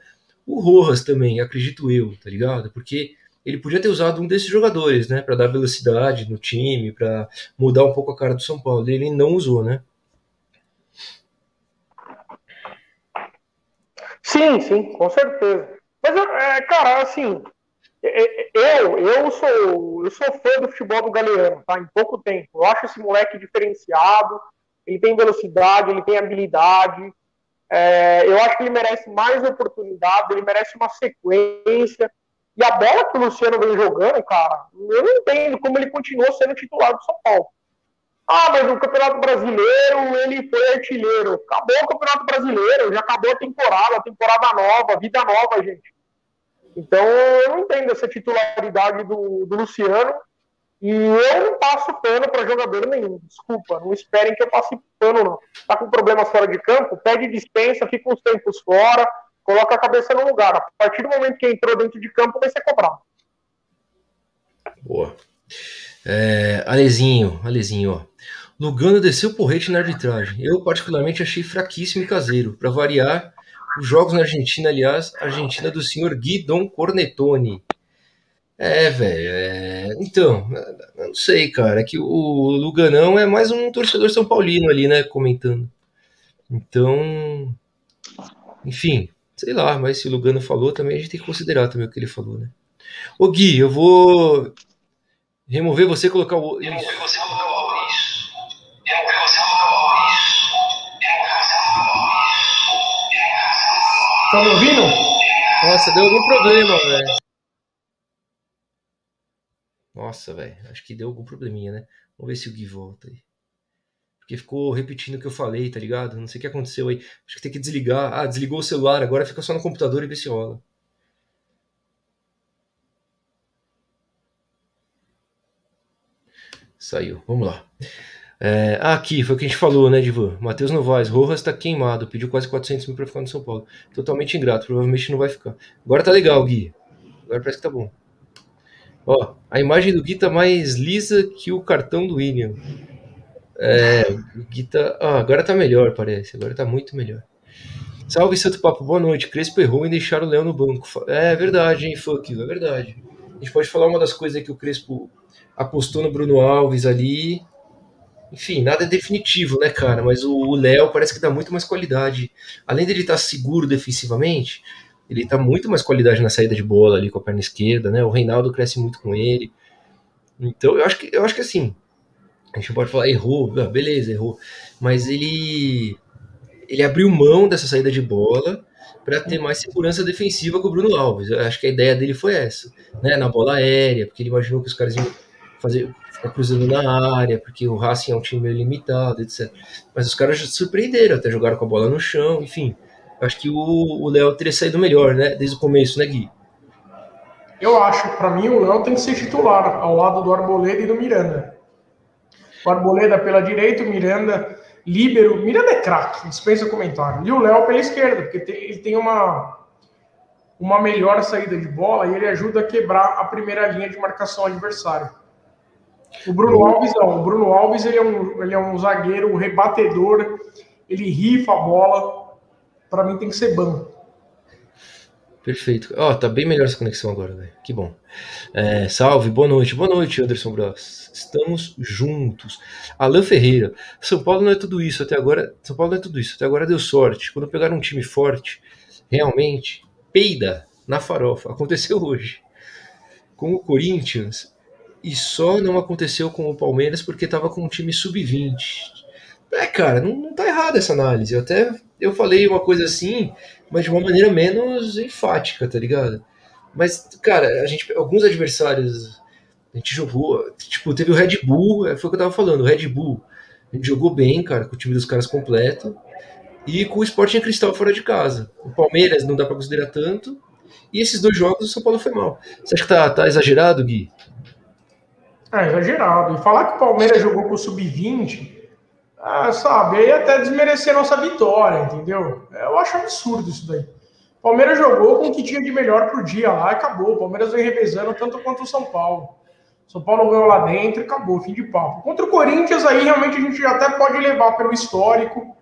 Speaker 1: o Rojas também, acredito eu, tá ligado? Porque ele podia ter usado um desses jogadores, né, para dar velocidade no time, para mudar um pouco a cara do São Paulo. Ele não usou, né?
Speaker 2: Sim, sim, com certeza. Mas, é, cara, assim, eu, eu sou, eu sou fã do futebol do Galeano, tá? Em pouco tempo. Eu acho esse moleque diferenciado. Ele tem velocidade, ele tem habilidade. É, eu acho que ele merece mais oportunidade, ele merece uma sequência. E a bola que o Luciano vem jogando, cara, eu não entendo como ele continuou sendo titular do São Paulo. Ah, mas o Campeonato Brasileiro, ele foi artilheiro. Acabou o Campeonato Brasileiro, já acabou a temporada, temporada nova, vida nova, gente. Então, eu não entendo essa titularidade do, do Luciano e eu não passo pano para jogador nenhum. Desculpa, não esperem que eu passe pano, não. Tá com problemas fora de campo, pede dispensa, fica uns tempos fora, coloca a cabeça no lugar. A partir do momento que entrou dentro de campo, vai ser cobrado.
Speaker 1: Boa. É, Alezinho, Alezinho, ó. Lugano desceu porrete na arbitragem. Eu, particularmente, achei fraquíssimo e caseiro. Para variar, os jogos na Argentina, aliás, Argentina do senhor Guidon Cornetoni. É, velho. É... Então, eu não sei, cara. É que o Luganão é mais um torcedor São Paulino ali, né? Comentando. Então. Enfim, sei lá, mas se o Lugano falou, também a gente tem que considerar também o que ele falou, né? Ô Gui, eu vou remover você e colocar o. Remover você colocar o
Speaker 2: Tá me ouvindo?
Speaker 1: Nossa, deu algum problema, velho. Nossa, velho. Acho que deu algum probleminha, né? Vamos ver se o Gui volta aí. Porque ficou repetindo o que eu falei, tá ligado? Não sei o que aconteceu aí. Acho que tem que desligar. Ah, desligou o celular, agora fica só no computador e vê se rola. Saiu. Vamos lá. É, ah, aqui, foi o que a gente falou, né, Divan? Matheus Novaes, Rojas tá queimado, pediu quase 400 mil pra ficar no São Paulo. Totalmente ingrato, provavelmente não vai ficar. Agora tá legal, Gui. Agora parece que tá bom. Ó, a imagem do Gui tá mais lisa que o cartão do William. É, o Gui tá. Ah, agora tá melhor, parece. Agora tá muito melhor. Salve, Santo Papo, boa noite. Crespo errou em deixar o Léo no banco. É verdade, hein, Funk, é verdade. A gente pode falar uma das coisas que o Crespo apostou no Bruno Alves ali enfim, nada é definitivo, né, cara? Mas o Léo parece que dá muito mais qualidade. Além dele estar tá seguro defensivamente, ele tá muito mais qualidade na saída de bola ali com a perna esquerda, né? O Reinaldo cresce muito com ele. Então, eu acho que eu acho que assim, a gente pode falar errou, ah, beleza, errou, mas ele ele abriu mão dessa saída de bola para ter mais segurança defensiva com o Bruno Alves. Eu acho que a ideia dele foi essa, né? Na bola aérea, porque ele imaginou que os caras iam fazer ficar cruzando na área, porque o Racing é um time meio limitado, etc. Mas os caras surpreenderam, até jogaram com a bola no chão, enfim. Acho que o Léo teria saído melhor, né? Desde o começo, né, Gui?
Speaker 2: Eu acho, para mim, o Léo tem que ser titular, ao lado do Arboleda e do Miranda. O Arboleda pela direita, o Miranda Líbero, Miranda é craque, dispensa comentário. E o Léo pela esquerda, porque tem, ele tem uma, uma melhor saída de bola e ele ajuda a quebrar a primeira linha de marcação adversária. O Bruno Alves não. O Bruno Alves ele é um, ele é um zagueiro rebatedor, ele rifa a bola. Para mim tem que ser banco.
Speaker 1: Perfeito. Ó, oh, tá bem melhor essa conexão agora, velho. Que bom. É, salve, boa noite. Boa noite, Anderson Bros. Estamos juntos. Alan Ferreira. São Paulo não é tudo isso até agora. São Paulo não é tudo isso. Até agora deu sorte. Quando pegaram um time forte, realmente peida na farofa. Aconteceu hoje. Com o Corinthians. E só não aconteceu com o Palmeiras porque tava com um time sub-20. É, cara, não, não tá errada essa análise. Eu até eu falei uma coisa assim, mas de uma maneira menos enfática, tá ligado? Mas, cara, a gente, alguns adversários, a gente jogou, tipo, teve o Red Bull, é, foi o que eu tava falando, o Red Bull, a gente jogou bem, cara, com o time dos caras completo, e com o Sporting Cristal fora de casa. O Palmeiras não dá para considerar tanto, e esses dois jogos o São Paulo foi mal. Você acha que tá, tá exagerado, Gui?
Speaker 2: É, exagerado. E falar que o Palmeiras jogou com o Sub-20 ah, sabe, aí até desmerecer nossa vitória, entendeu? Eu acho absurdo isso daí. O Palmeiras jogou com o que tinha de melhor por dia lá acabou. O Palmeiras vem revezando tanto quanto o São Paulo. São Paulo ganhou lá dentro acabou, fim de papo. Contra o Corinthians, aí realmente a gente até pode levar pelo histórico,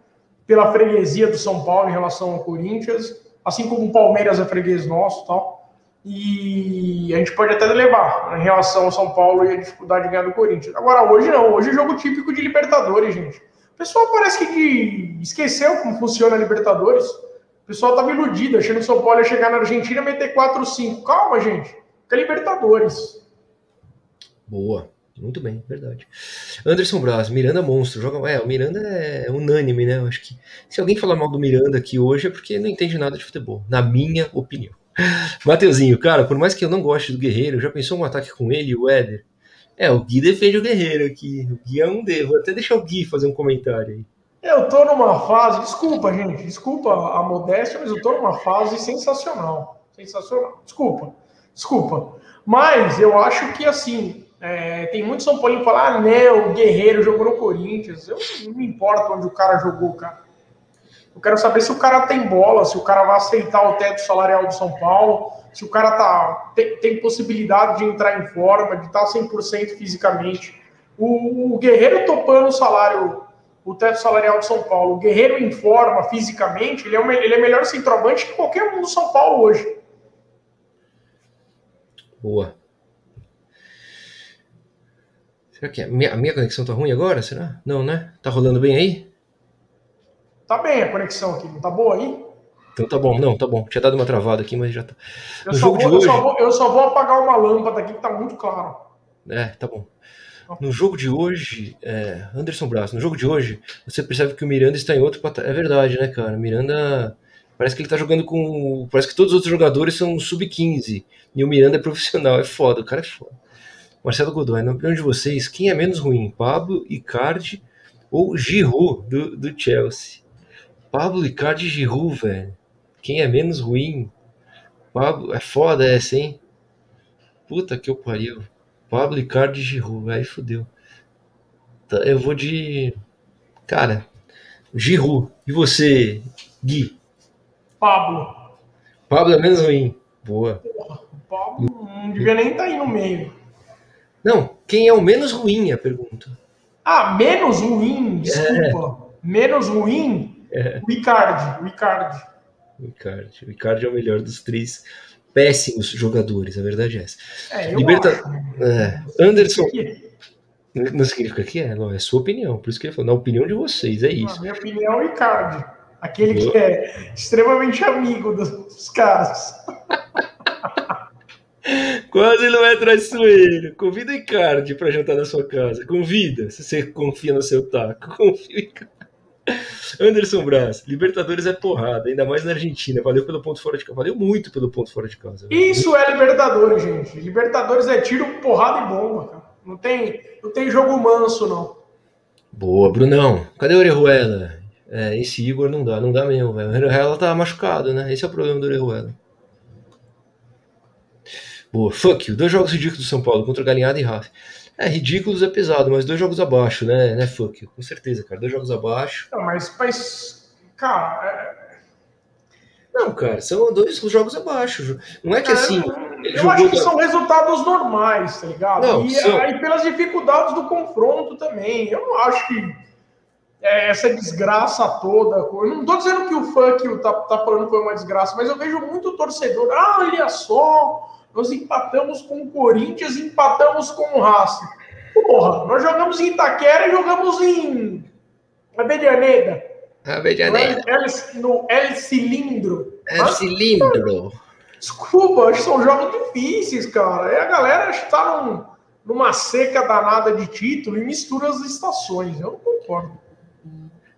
Speaker 2: pela freguesia do São Paulo em relação ao Corinthians, assim como o Palmeiras é freguês nosso tal. E a gente pode até levar em relação ao São Paulo e a dificuldade de ganhar do Corinthians. Agora, hoje não, hoje é jogo típico de Libertadores, gente. O pessoal parece que esqueceu como funciona a Libertadores. O pessoal estava iludido, achando que o São Paulo ia chegar na Argentina e meter 4 5. Calma, gente. É Libertadores.
Speaker 1: Boa. Muito bem, verdade. Anderson Braz, Miranda monstro. Joga... É, o Miranda é unânime, né? Eu acho que se alguém falar mal do Miranda aqui hoje é porque não entende nada de futebol, na minha opinião. Mateuzinho, cara, por mais que eu não goste do Guerreiro, já pensou um ataque com ele e o Éder? É, o Gui defende o Guerreiro aqui. O Gui é um D. Vou até deixar o Gui fazer um comentário aí.
Speaker 2: Eu tô numa fase, desculpa, gente, desculpa a modéstia, mas eu tô numa fase sensacional. Sensacional. Desculpa, desculpa. Mas eu acho que assim, é, tem muito São Paulo que falar, ah, não, o Guerreiro jogou no Corinthians. Eu não me importo onde o cara jogou, cara. Eu quero saber se o cara tem bola, se o cara vai aceitar o teto salarial do São Paulo, se o cara tá, tem, tem possibilidade de entrar em forma, de estar tá 100% fisicamente. O, o, Guerreiro topando o salário, o teto salarial do São Paulo, o Guerreiro em forma fisicamente, ele é, uma, ele é melhor centroavante que qualquer um do São Paulo hoje.
Speaker 1: Boa. Será que a minha, a minha conexão tá ruim agora? Será? Não, né? Tá rolando bem aí?
Speaker 2: Tá bem a conexão aqui, não tá boa aí?
Speaker 1: Então tá bom, não, tá bom. Tinha dado uma travada aqui, mas já tá.
Speaker 2: Eu, só vou, eu, hoje... só vou, eu só, vou, apagar uma lâmpada aqui que tá muito claro.
Speaker 1: É, tá bom. No jogo de hoje, é, Anderson Braço, no jogo de hoje, você percebe que o Miranda está em outro patamar. É verdade, né, cara? Miranda. Parece que ele tá jogando com. Parece que todos os outros jogadores são sub-15. E o Miranda é profissional. É foda, o cara é foda. Marcelo Godoy, na opinião de vocês, quem é menos ruim? Pablo, Icardi ou Giroud do, do Chelsea? Pablo, Icardi e Giroud, velho. Quem é menos ruim? Pablo, é foda essa, hein? Puta que eu pariu. Pablo, e Giroud. Aí fodeu. Tá, eu vou de. Cara, Giroud. E você, Gui?
Speaker 2: Pablo.
Speaker 1: Pablo é menos ruim. Boa.
Speaker 2: O Pablo não devia nem estar tá aí no meio.
Speaker 1: Não, quem é o menos ruim, a pergunta.
Speaker 2: Ah, menos ruim? Desculpa. É. Menos ruim? É. O Icardi. O Icardi.
Speaker 1: O Icardi. É o melhor dos três péssimos jogadores, a verdade é essa.
Speaker 2: É, Liberta... Acho,
Speaker 1: é. Anderson. Não significa que é, não, é sua opinião. Por isso que ele falou, na opinião de vocês, é isso. Na
Speaker 2: minha opinião é o Icardi. Aquele que é extremamente amigo dos caras.
Speaker 1: Quase não é traiçoeiro. Convida o Icardi para jantar na sua casa. Convida, se você confia no seu taco. Confia o Icardi. Anderson Braz, Libertadores é porrada, ainda mais na Argentina. Valeu pelo ponto fora de casa. Valeu muito pelo ponto fora de casa.
Speaker 2: Isso é Libertadores, gente. Libertadores é tiro, porrada e bomba, cara. Não tem, não tem jogo manso, não.
Speaker 1: Boa, Brunão. Cadê o Orejuela? É, esse Igor não dá, não dá mesmo, velho. O Orejuela tá machucado, né? Esse é o problema do Orejuela. Boa, fuck you. Dois jogos ridículos do São Paulo contra Galinhada e Rafa. É, ridículos é pesado, mas dois jogos abaixo, né, né, Fuck? Com certeza, cara. Dois jogos abaixo.
Speaker 2: Não, mas, mas cara. É...
Speaker 1: Não, cara, são dois jogos abaixo. Não é que assim.
Speaker 2: Eu acho que da... são resultados normais, tá ligado? Não, e são... aí pelas dificuldades do confronto também. Eu não acho que é, essa desgraça toda. Eu não tô dizendo que o funk tá, tá falando que foi uma desgraça, mas eu vejo muito torcedor. Ah, olha só, nós empatamos com o Corinthians, empatamos com o Racing. Porra, nós jogamos em Itaquera e jogamos em Abedianeda.
Speaker 1: Abedianeda.
Speaker 2: No El Cilindro.
Speaker 1: El Cilindro.
Speaker 2: Desculpa, acho que são jogos difíceis, cara. E a galera está num, numa seca danada de título e mistura as estações. Eu não concordo.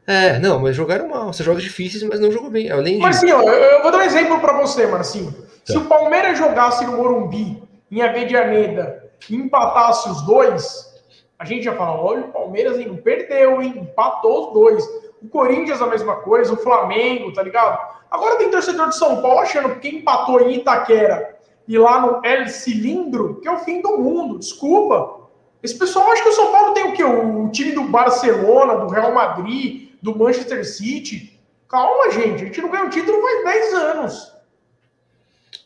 Speaker 1: É, não, mas jogaram mal. Você joga difíceis, mas não jogou bem. Além de...
Speaker 2: Mas sim, ó, eu vou dar um exemplo para você, Marcinho. Tá. Se o Palmeiras jogasse no Morumbi, em Avedianeda, e empatasse os dois, a gente ia falar: olha, o Palmeiras não perdeu, hein? Empatou os dois. O Corinthians a mesma coisa, o Flamengo, tá ligado? Agora tem torcedor de São Paulo achando que empatou em Itaquera e lá no El Cilindro, que é o fim do mundo. Desculpa. Esse pessoal acha que o São Paulo tem o quê? O time do Barcelona, do Real Madrid, do Manchester City. Calma, gente. A gente não ganha um título faz 10 anos.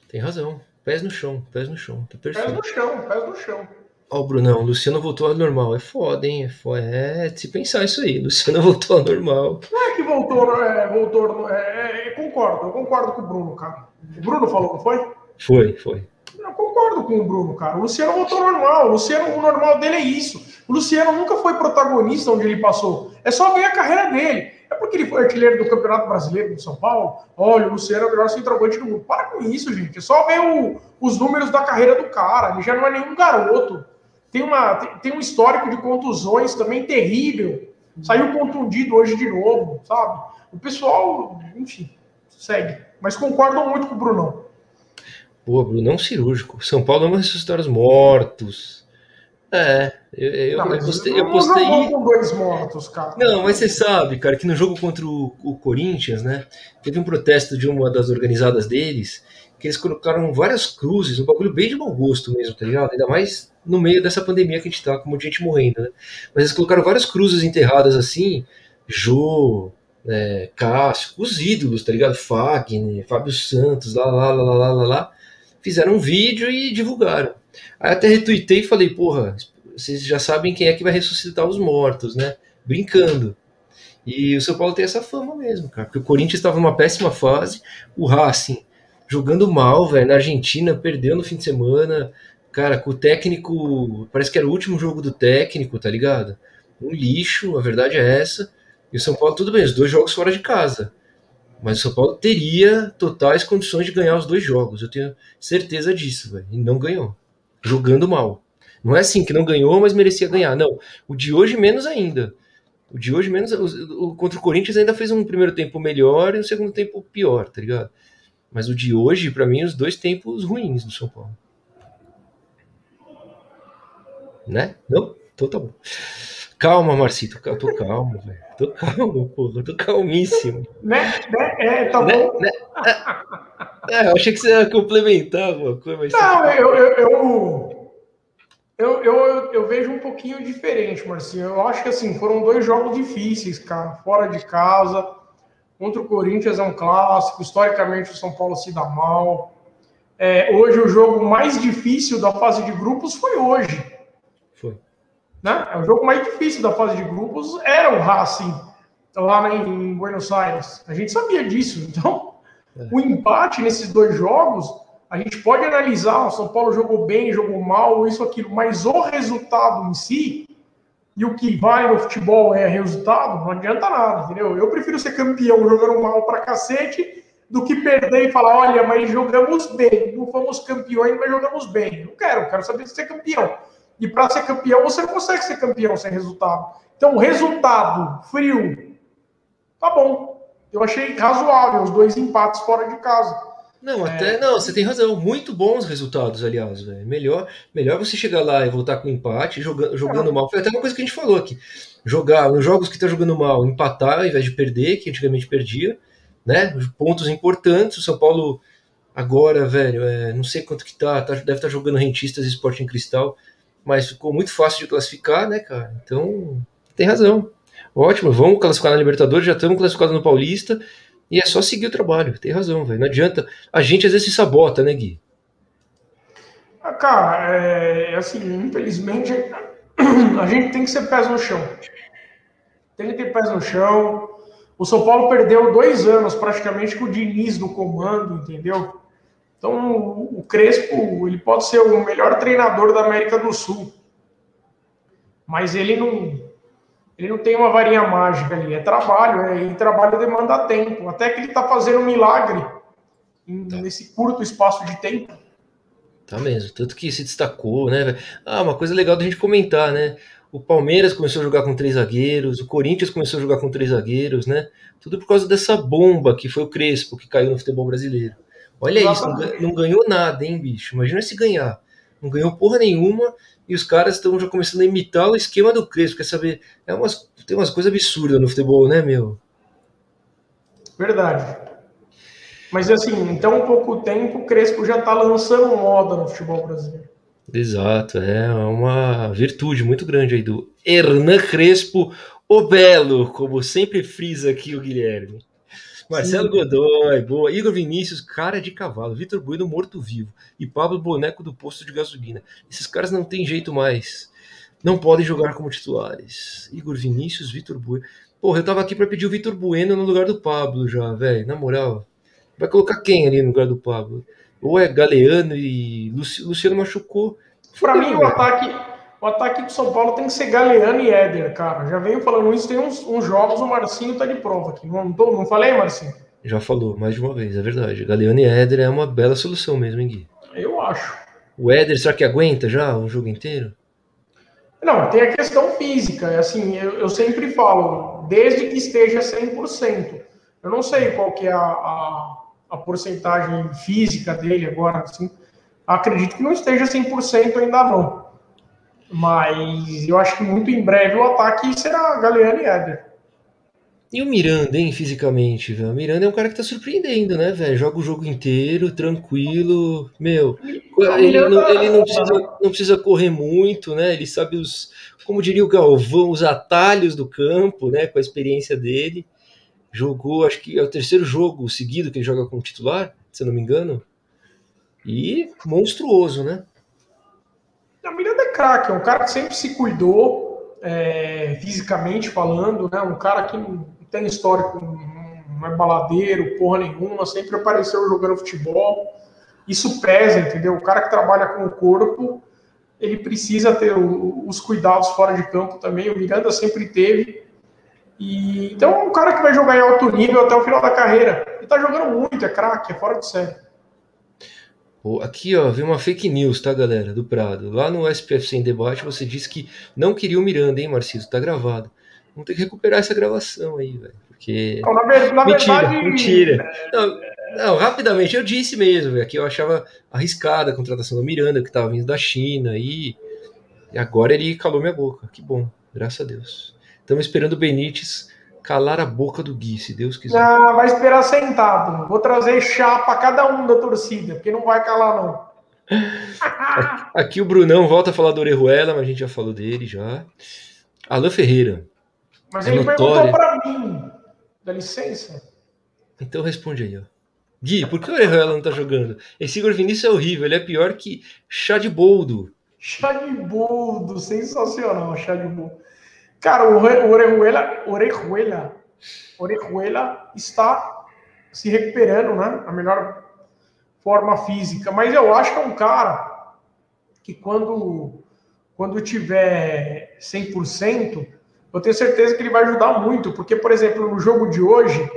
Speaker 1: Tem razão. Pés no chão, pés no chão. Tá
Speaker 2: perfeito. Pés no chão, pés no chão.
Speaker 1: Ó, oh, Brunão, Luciano voltou ao normal. É foda, hein? É, foda. é se pensar isso aí. Luciano voltou ao normal.
Speaker 2: Não é que voltou, é, voltou. É, é, concordo, eu concordo com o Bruno, cara. O Bruno falou, não foi?
Speaker 1: Foi, foi.
Speaker 2: Eu concordo com o Bruno, cara. O Luciano voltou ao normal. O Luciano, o normal dele é isso. O Luciano nunca foi protagonista onde ele passou. É só ver a carreira dele. Porque ele foi artilheiro do Campeonato Brasileiro do São Paulo. Olha, o Luciano é o melhor centroavante do mundo. Para com isso, gente. É só ver o, os números da carreira do cara. Ele já não é nenhum garoto. Tem, uma, tem, tem um histórico de contusões também terrível. Saiu contundido hoje de novo, sabe? O pessoal, enfim, segue. Mas concordo muito com o Brunão.
Speaker 1: Pô, Brunão cirúrgico. São Paulo ama ressuscitar os mortos. É, eu, eu, não, eu postei. Eu postei...
Speaker 2: com dois mortos, cara.
Speaker 1: Não, mas você sabe, cara, que no jogo contra o, o, Corinthians, né? Teve um protesto de uma das organizadas deles, que eles colocaram várias cruzes, um bagulho bem de mau gosto mesmo, tá ligado? Ainda mais no meio dessa pandemia que a gente tá, com muita gente morrendo, né? Mas eles colocaram várias cruzes enterradas assim, Jô, é, Cássio, os ídolos, tá ligado? Fagner, Fábio Santos, lá, lá, lá, lá, lá, lá. Fizeram um vídeo e divulgaram. Aí até retuitei e falei, porra, vocês já sabem quem é que vai ressuscitar os mortos, né? Brincando. E o São Paulo tem essa fama mesmo, cara. Porque o Corinthians estava numa péssima fase, o Racing jogando mal, velho, na Argentina, perdeu no fim de semana. Cara, com o técnico. Parece que era o último jogo do técnico, tá ligado? Um lixo, a verdade é essa. E o São Paulo, tudo bem, os dois jogos fora de casa. Mas o São Paulo teria totais condições de ganhar os dois jogos. Eu tenho certeza disso, velho. E não ganhou jogando mal. Não é assim que não ganhou, mas merecia ganhar. Não. O de hoje menos ainda. O de hoje menos. O, o, contra o Corinthians ainda fez um primeiro tempo melhor e um segundo tempo pior, tá ligado? Mas o de hoje, para mim, os dois tempos ruins do São Paulo. Né? Não? Então tá bom. Calma, Marcito, eu tô calmo, velho. Tô calmo, porra, tô calmíssimo.
Speaker 2: Né? né? É, tá né? bom. Né?
Speaker 1: É, eu achei que você ia complementar alguma coisa.
Speaker 2: Não, eu, eu, eu, eu, eu, vejo um pouquinho diferente, Marcinho. Eu acho que assim, foram dois jogos difíceis, cara. Fora de casa. Contra o Corinthians é um clássico. Historicamente, o São Paulo se dá mal. É, hoje, o jogo mais difícil da fase de grupos foi hoje.
Speaker 1: Foi.
Speaker 2: Né? É o jogo mais difícil da fase de grupos era o Racing lá em Buenos Aires. A gente sabia disso. Então. O empate nesses dois jogos, a gente pode analisar, o São Paulo jogou bem, jogou mal, isso, aquilo, mas o resultado em si, e o que vale no futebol é resultado, não adianta nada, entendeu? Eu prefiro ser campeão jogando mal pra cacete do que perder e falar, olha, mas jogamos bem, não fomos campeões, mas jogamos bem. Não quero, quero saber se ser campeão. E para ser campeão, você não consegue ser campeão sem resultado. Então, resultado frio, tá bom. Eu achei razoável os dois empates fora de casa.
Speaker 1: Não, é... até não, você tem razão. Muito bons resultados, aliás, velho. Melhor, melhor você chegar lá e voltar com empate, jogando, jogando é. mal. Foi até uma coisa que a gente falou aqui. Jogar nos jogos que tá jogando mal, empatar ao invés de perder, que antigamente perdia, né? Pontos importantes. O São Paulo agora, velho, é, não sei quanto que tá, tá deve estar tá jogando rentistas e Sporting Cristal mas ficou muito fácil de classificar, né, cara? Então, tem razão. Ótimo, vamos classificar na Libertadores, já estamos classificados no Paulista, e é só seguir o trabalho. Tem razão, velho. Não adianta. A gente às vezes se sabota, né, Gui?
Speaker 2: Ah, cara, é, assim, infelizmente, a gente tem que ser pés no chão. Tem que ter pés no chão. O São Paulo perdeu dois anos praticamente com o Diniz no comando, entendeu? Então, o Crespo, ele pode ser o melhor treinador da América do Sul. Mas ele não, ele não tem uma varinha mágica ali. É trabalho, é, e trabalho demanda tempo. Até que ele está fazendo um milagre tá. nesse curto espaço de tempo.
Speaker 1: Tá mesmo. Tanto que se destacou, né? Ah, uma coisa legal da gente comentar, né? O Palmeiras começou a jogar com três zagueiros, o Corinthians começou a jogar com três zagueiros, né? Tudo por causa dessa bomba que foi o Crespo, que caiu no futebol brasileiro. Olha Exatamente. isso, não, ganhou nada, hein, bicho? Imagina se ganhar. Não ganhou porra nenhuma e os caras estão já começando a imitar o esquema do Crespo. Quer saber? É umas, tem umas coisas absurdas no futebol, né, meu?
Speaker 2: Verdade. Mas assim, em tão pouco tempo, o Crespo já está lançando moda no futebol brasileiro.
Speaker 1: Exato, é uma virtude muito grande aí do Hernan Crespo, o Belo, como sempre frisa aqui o Guilherme. Marcelo. Godoy, boa. Igor Vinícius, cara de cavalo. Vitor Bueno, morto-vivo. E Pablo Boneco do posto de gasolina. Esses caras não tem jeito mais. Não podem jogar como titulares. Igor Vinícius, Vitor Bueno. Porra, eu tava aqui para pedir o Vitor Bueno no lugar do Pablo já, velho. Na moral. Vai colocar quem ali no lugar do Pablo? Ou é Galeano e Luciano machucou.
Speaker 2: Para mim, o ataque, o ataque do São Paulo tem que ser Galeano e Éder, cara. Já venho falando isso, tem uns, uns jogos, o Marcinho tá de prova aqui. Não, tô, não falei, Marcinho?
Speaker 1: Já falou, mais de uma vez, é verdade. Galeano e Éder é uma bela solução mesmo, hein, Gui?
Speaker 2: Eu acho.
Speaker 1: O Éder, será que aguenta já o jogo inteiro?
Speaker 2: Não, tem a questão física. É assim, eu, eu sempre falo, desde que esteja 100%. Eu não sei qual que é a, a a porcentagem física dele agora, assim, acredito que não esteja 100% ainda não. Mas eu acho que muito em breve o ataque será Galeano e Éder.
Speaker 1: E o Miranda, hein, fisicamente, velho? O Miranda é um cara que tá surpreendendo, né, velho? Joga o jogo inteiro, tranquilo. Meu, ele, não, ele não, precisa, não precisa correr muito, né? Ele sabe os, como diria o Galvão, os atalhos do campo, né? Com a experiência dele jogou, acho que é o terceiro jogo seguido que ele joga como titular, se eu não me engano. E monstruoso, né?
Speaker 2: Craque, é um cara que sempre se cuidou, é, fisicamente falando, né? Um cara que não tem histórico, não é baladeiro, porra nenhuma, sempre apareceu jogando futebol. Isso pesa, entendeu? O cara que trabalha com o corpo, ele precisa ter os cuidados fora de campo também. O Miranda sempre teve. E, então é um cara que vai jogar em alto nível até o final da carreira. E tá jogando muito, é craque, é fora de série.
Speaker 1: Aqui, ó, vi uma fake news, tá, galera, do Prado. Lá no SPF Sem Debate, você disse que não queria o Miranda, hein, Marcito? Tá gravado. Vamos ter que recuperar essa gravação aí, velho. Porque.
Speaker 2: Não, na, na
Speaker 1: mentira,
Speaker 2: verdade.
Speaker 1: Mentira. Não, não, rapidamente, eu disse mesmo, velho, que eu achava arriscada a contratação do Miranda, que tava vindo da China, e, e agora ele calou minha boca. Que bom, graças a Deus. Estamos esperando o Benítez calar a boca do Gui, se Deus quiser.
Speaker 2: Ah, vai esperar sentado. Vou trazer chá para cada um da torcida, porque não vai calar, não.
Speaker 1: Aqui o Brunão volta a falar do Orejuela, mas a gente já falou dele já. Alan Ferreira.
Speaker 2: Mas é ele notória... perguntou para mim. Dá licença.
Speaker 1: Então responde aí, ó. Gui, por que o Orejuela não tá jogando? Esse Igor Vinícius é horrível, ele é pior que chá de boldo.
Speaker 2: Chá de boldo, sensacional, chá de boldo. Cara, o Orejuela, Orejuela, Orejuela está se recuperando, né? A melhor forma física. Mas eu acho que é um cara que quando, quando tiver 100%, eu tenho certeza que ele vai ajudar muito. Porque, por exemplo, no jogo de hoje,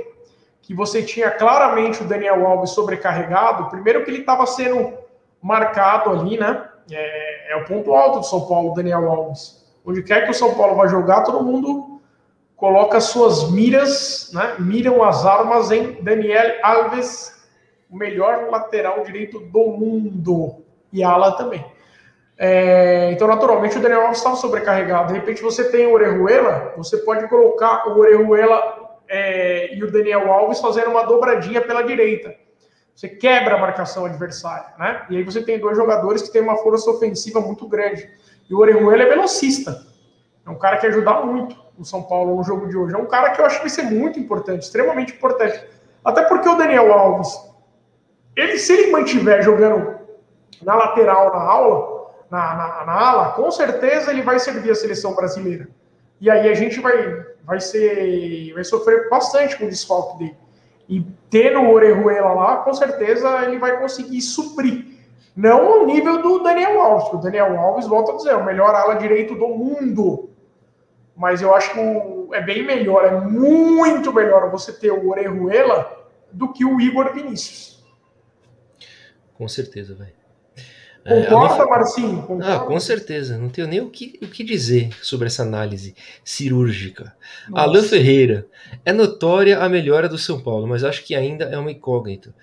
Speaker 2: que você tinha claramente o Daniel Alves sobrecarregado, primeiro que ele estava sendo marcado ali, né? É, é o ponto alto do São Paulo, Daniel Alves onde quer que o São Paulo vá jogar, todo mundo coloca suas miras, né? miram as armas em Daniel Alves, o melhor lateral direito do mundo, e ala também. É, então, naturalmente, o Daniel Alves estava sobrecarregado. De repente, você tem o Orejuela, você pode colocar o Orejuela é, e o Daniel Alves fazendo uma dobradinha pela direita. Você quebra a marcação adversária, né? E aí você tem dois jogadores que têm uma força ofensiva muito grande. E o Orejuela é velocista. É um cara que ajuda muito o São Paulo no jogo de hoje. É um cara que eu acho que vai ser muito importante, extremamente importante. Até porque o Daniel Alves, ele, se ele mantiver jogando na lateral, na aula, na, na, na ala, com certeza ele vai servir a seleção brasileira. E aí a gente vai, vai, ser, vai sofrer bastante com o desfalque dele. E tendo o Orejuela lá, com certeza ele vai conseguir suprir. Não ao nível do Daniel Alves, o Daniel Alves, volta a dizer, é o melhor ala direito do mundo. Mas eu acho que é bem melhor, é muito melhor você ter o Orejuela do que o Igor Vinícius.
Speaker 1: Com certeza, velho.
Speaker 2: Concorda, é, Marcinho?
Speaker 1: Concorda? Ah, com certeza. Não tenho nem o que, o que dizer sobre essa análise cirúrgica. Nossa. Alain Ferreira. É notória a melhora do São Paulo, mas acho que ainda é uma incógnita.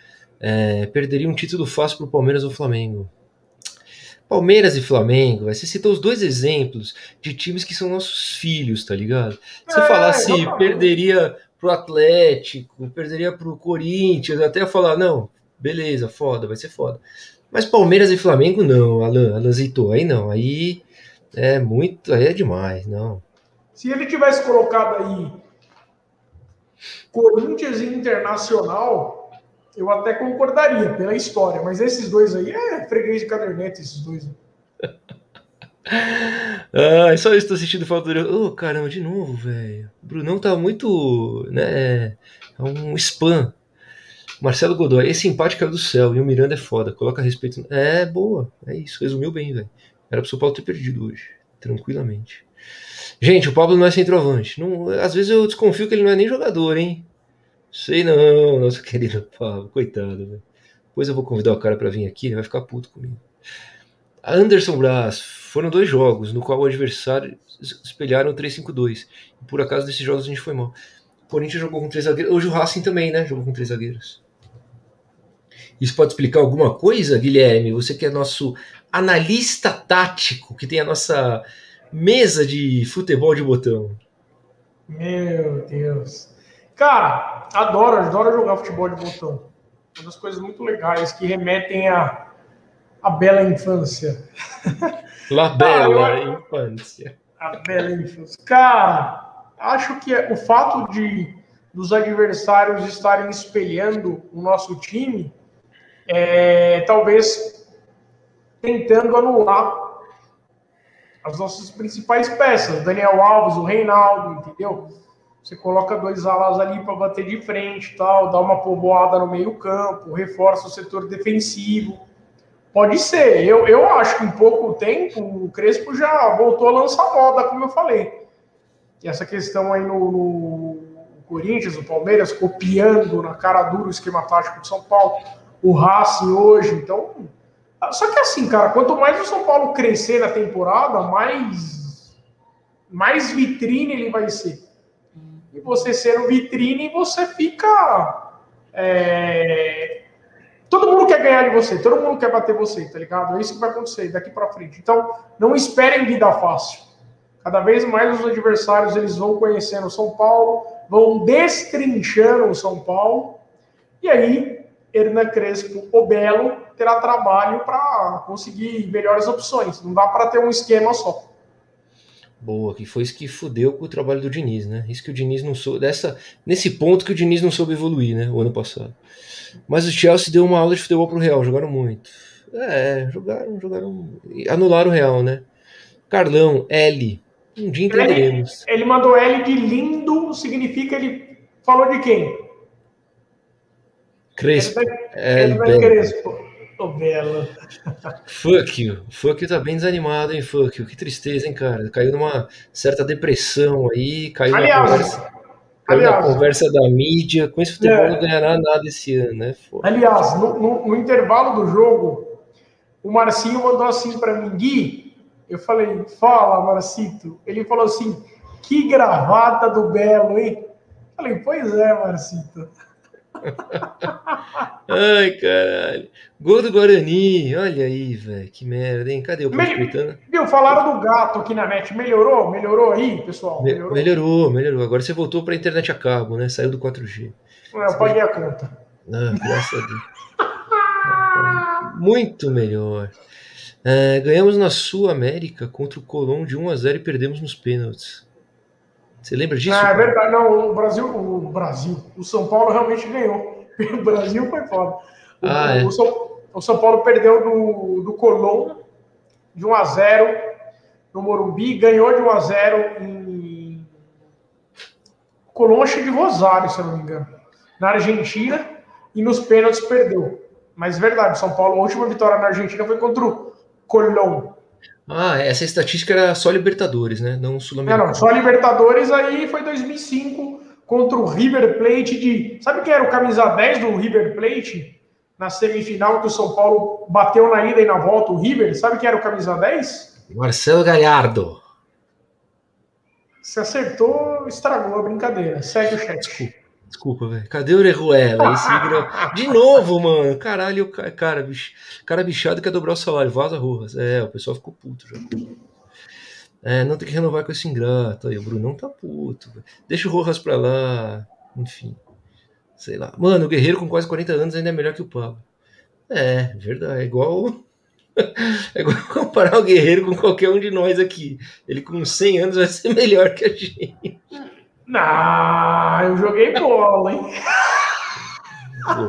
Speaker 1: É, perderia um título fácil para o Palmeiras ou Flamengo. Palmeiras e Flamengo, você citou os dois exemplos de times que são nossos filhos, tá ligado? Se você é, falasse perderia pro Atlético, perderia pro Corinthians, até falar, não, beleza, foda, vai ser foda. Mas Palmeiras e Flamengo não, Alan, Alan Zito, aí não, aí é muito, aí é demais, não.
Speaker 2: Se ele tivesse colocado aí Corinthians e Internacional, eu até concordaria pela história, mas esses dois aí é freguês de caderneta, esses dois.
Speaker 1: ah, só eu estou sentindo falta de. Ô, oh, caramba, de novo, velho. O Brunão tá muito. né? É um spam. Marcelo Godoy, esse empate caiu do céu e o Miranda é foda, coloca respeito. É boa, é isso, resumiu bem, velho. Era pro São Paulo ter perdido hoje, tranquilamente. Gente, o Pablo não é centroavante. Não, às vezes eu desconfio que ele não é nem jogador, hein? Sei não, nosso querido Pablo, coitado. Depois eu vou convidar o cara para vir aqui, ele vai ficar puto comigo. Anderson Braz, foram dois jogos no qual o adversário espelharam 3-5-2. Por acaso desses jogos a gente foi mal. O Corinthians jogou com três zagueiros. Hoje o Racing também, né? Jogou com três zagueiros. Isso pode explicar alguma coisa, Guilherme? Você que é nosso analista tático, que tem a nossa mesa de futebol de botão.
Speaker 2: Meu Deus. Cara, adoro, adoro jogar futebol de botão. Uma das coisas muito legais que remetem a, a bela infância.
Speaker 1: La bela ah, infância.
Speaker 2: A bela infância. Cara, acho que o fato de dos adversários estarem espelhando o nosso time é, talvez tentando anular as nossas principais peças, Daniel Alves, o Reinaldo, entendeu? Você coloca dois alas ali para bater de frente, tal, dá uma povoada no meio campo, reforça o setor defensivo. Pode ser. Eu, eu acho que em pouco tempo o Crespo já voltou a lançar moda, como eu falei. E essa questão aí no, no Corinthians, o Palmeiras, copiando na cara dura o esquema tático de São Paulo o Racing hoje. Então, só que assim, cara, quanto mais o São Paulo crescer na temporada, mais, mais vitrine ele vai ser. E você sendo vitrine, você fica. É... Todo mundo quer ganhar de você, todo mundo quer bater você, tá ligado? É isso que vai acontecer daqui para frente. Então, não esperem vida fácil. Cada vez mais os adversários eles vão conhecendo o São Paulo, vão destrinchando o São Paulo, e aí Hernan Crespo, o Belo, terá trabalho para conseguir melhores opções. Não dá para ter um esquema só.
Speaker 1: Boa, que foi isso que fudeu com o trabalho do Diniz, né? Isso que o Diniz não soube. Dessa, nesse ponto que o Diniz não soube evoluir, né? O ano passado. Mas o Chelsea deu uma aula de futebol pro Real, jogaram muito. É, jogaram, jogaram. Anularam o Real, né? Carlão, L. Um dia entenderemos.
Speaker 2: Ele, ele mandou L de lindo, significa ele falou de quem?
Speaker 1: Crespo.
Speaker 2: Ele vai Crespo. Belo.
Speaker 1: Fuck you. Fuck you tá bem desanimado, hein, Fuck you. Que tristeza, hein, cara. Caiu numa certa depressão aí, caiu aliás, na conversa. Caiu aliás, na conversa da mídia. Com esse futebol é, não ganhará nada esse ano, né?
Speaker 2: Foda. Aliás, no, no, no, intervalo do jogo, o Marcinho mandou assim para mim, Gui. Eu falei, fala, Marcito. Ele falou assim, que gravata do Belo, hein? Eu falei, pois é, Marcito.
Speaker 1: Ai, caralho. Gol do Guarani. Olha aí, velho. Que merda, hein? Cadê o Ponte
Speaker 2: Viu, falaram do gato aqui na net. Melhorou? Melhorou aí, pessoal?
Speaker 1: Melhorou, melhorou. melhorou. Agora você voltou pra internet a cabo, né? Saiu do 4G.
Speaker 2: É, eu paguei a conta.
Speaker 1: Ah, graças a Deus. Muito melhor. É, ganhamos na Sul América contra o Colón de 1 a 0 e perdemos nos pênaltis. Você lembra disso?
Speaker 2: Ah, é verdade. Não, o Brasil, o Brasil, o São Paulo realmente ganhou. O Brasil foi foda. O,
Speaker 1: Ah, é.
Speaker 2: o, São, o São Paulo perdeu do, do Colón de 1 a 0 no Morumbi, ganhou de 1 a 0 em que de Rosário, se eu não me engano, na Argentina, e nos pênaltis perdeu. Mas verdade, São Paulo, a última vitória na Argentina foi contra o Colón.
Speaker 1: Ah, essa estatística era só Libertadores, né? Não Sul-Americano.
Speaker 2: não, só Libertadores aí foi 2005 contra o River Plate de. Sabe quem era o camisa 10 do River Plate? Na semifinal que o São Paulo bateu na ida e na volta, o River. Sabe quem era o camisa 10?
Speaker 1: Marcelo Gallardo.
Speaker 2: Se acertou, estragou a brincadeira. Segue o chat.
Speaker 1: Desculpa, velho. Cadê o Orejuela? Esse gra- De novo, mano. Caralho, cara, bicho, cara bichado quer dobrar o salário. Vaza Rojas. É, o pessoal ficou puto já. É, não tem que renovar com esse ingrato. Aí, o Brunão tá puto. velho. Deixa o Rojas pra lá. Enfim. Sei lá. Mano, o Guerreiro com quase 40 anos ainda é melhor que o Pablo. É, verdade. É igual. É igual comparar o Guerreiro com qualquer um de nós aqui. Ele com 100 anos vai ser melhor que a gente.
Speaker 2: Não, eu joguei bola, hein?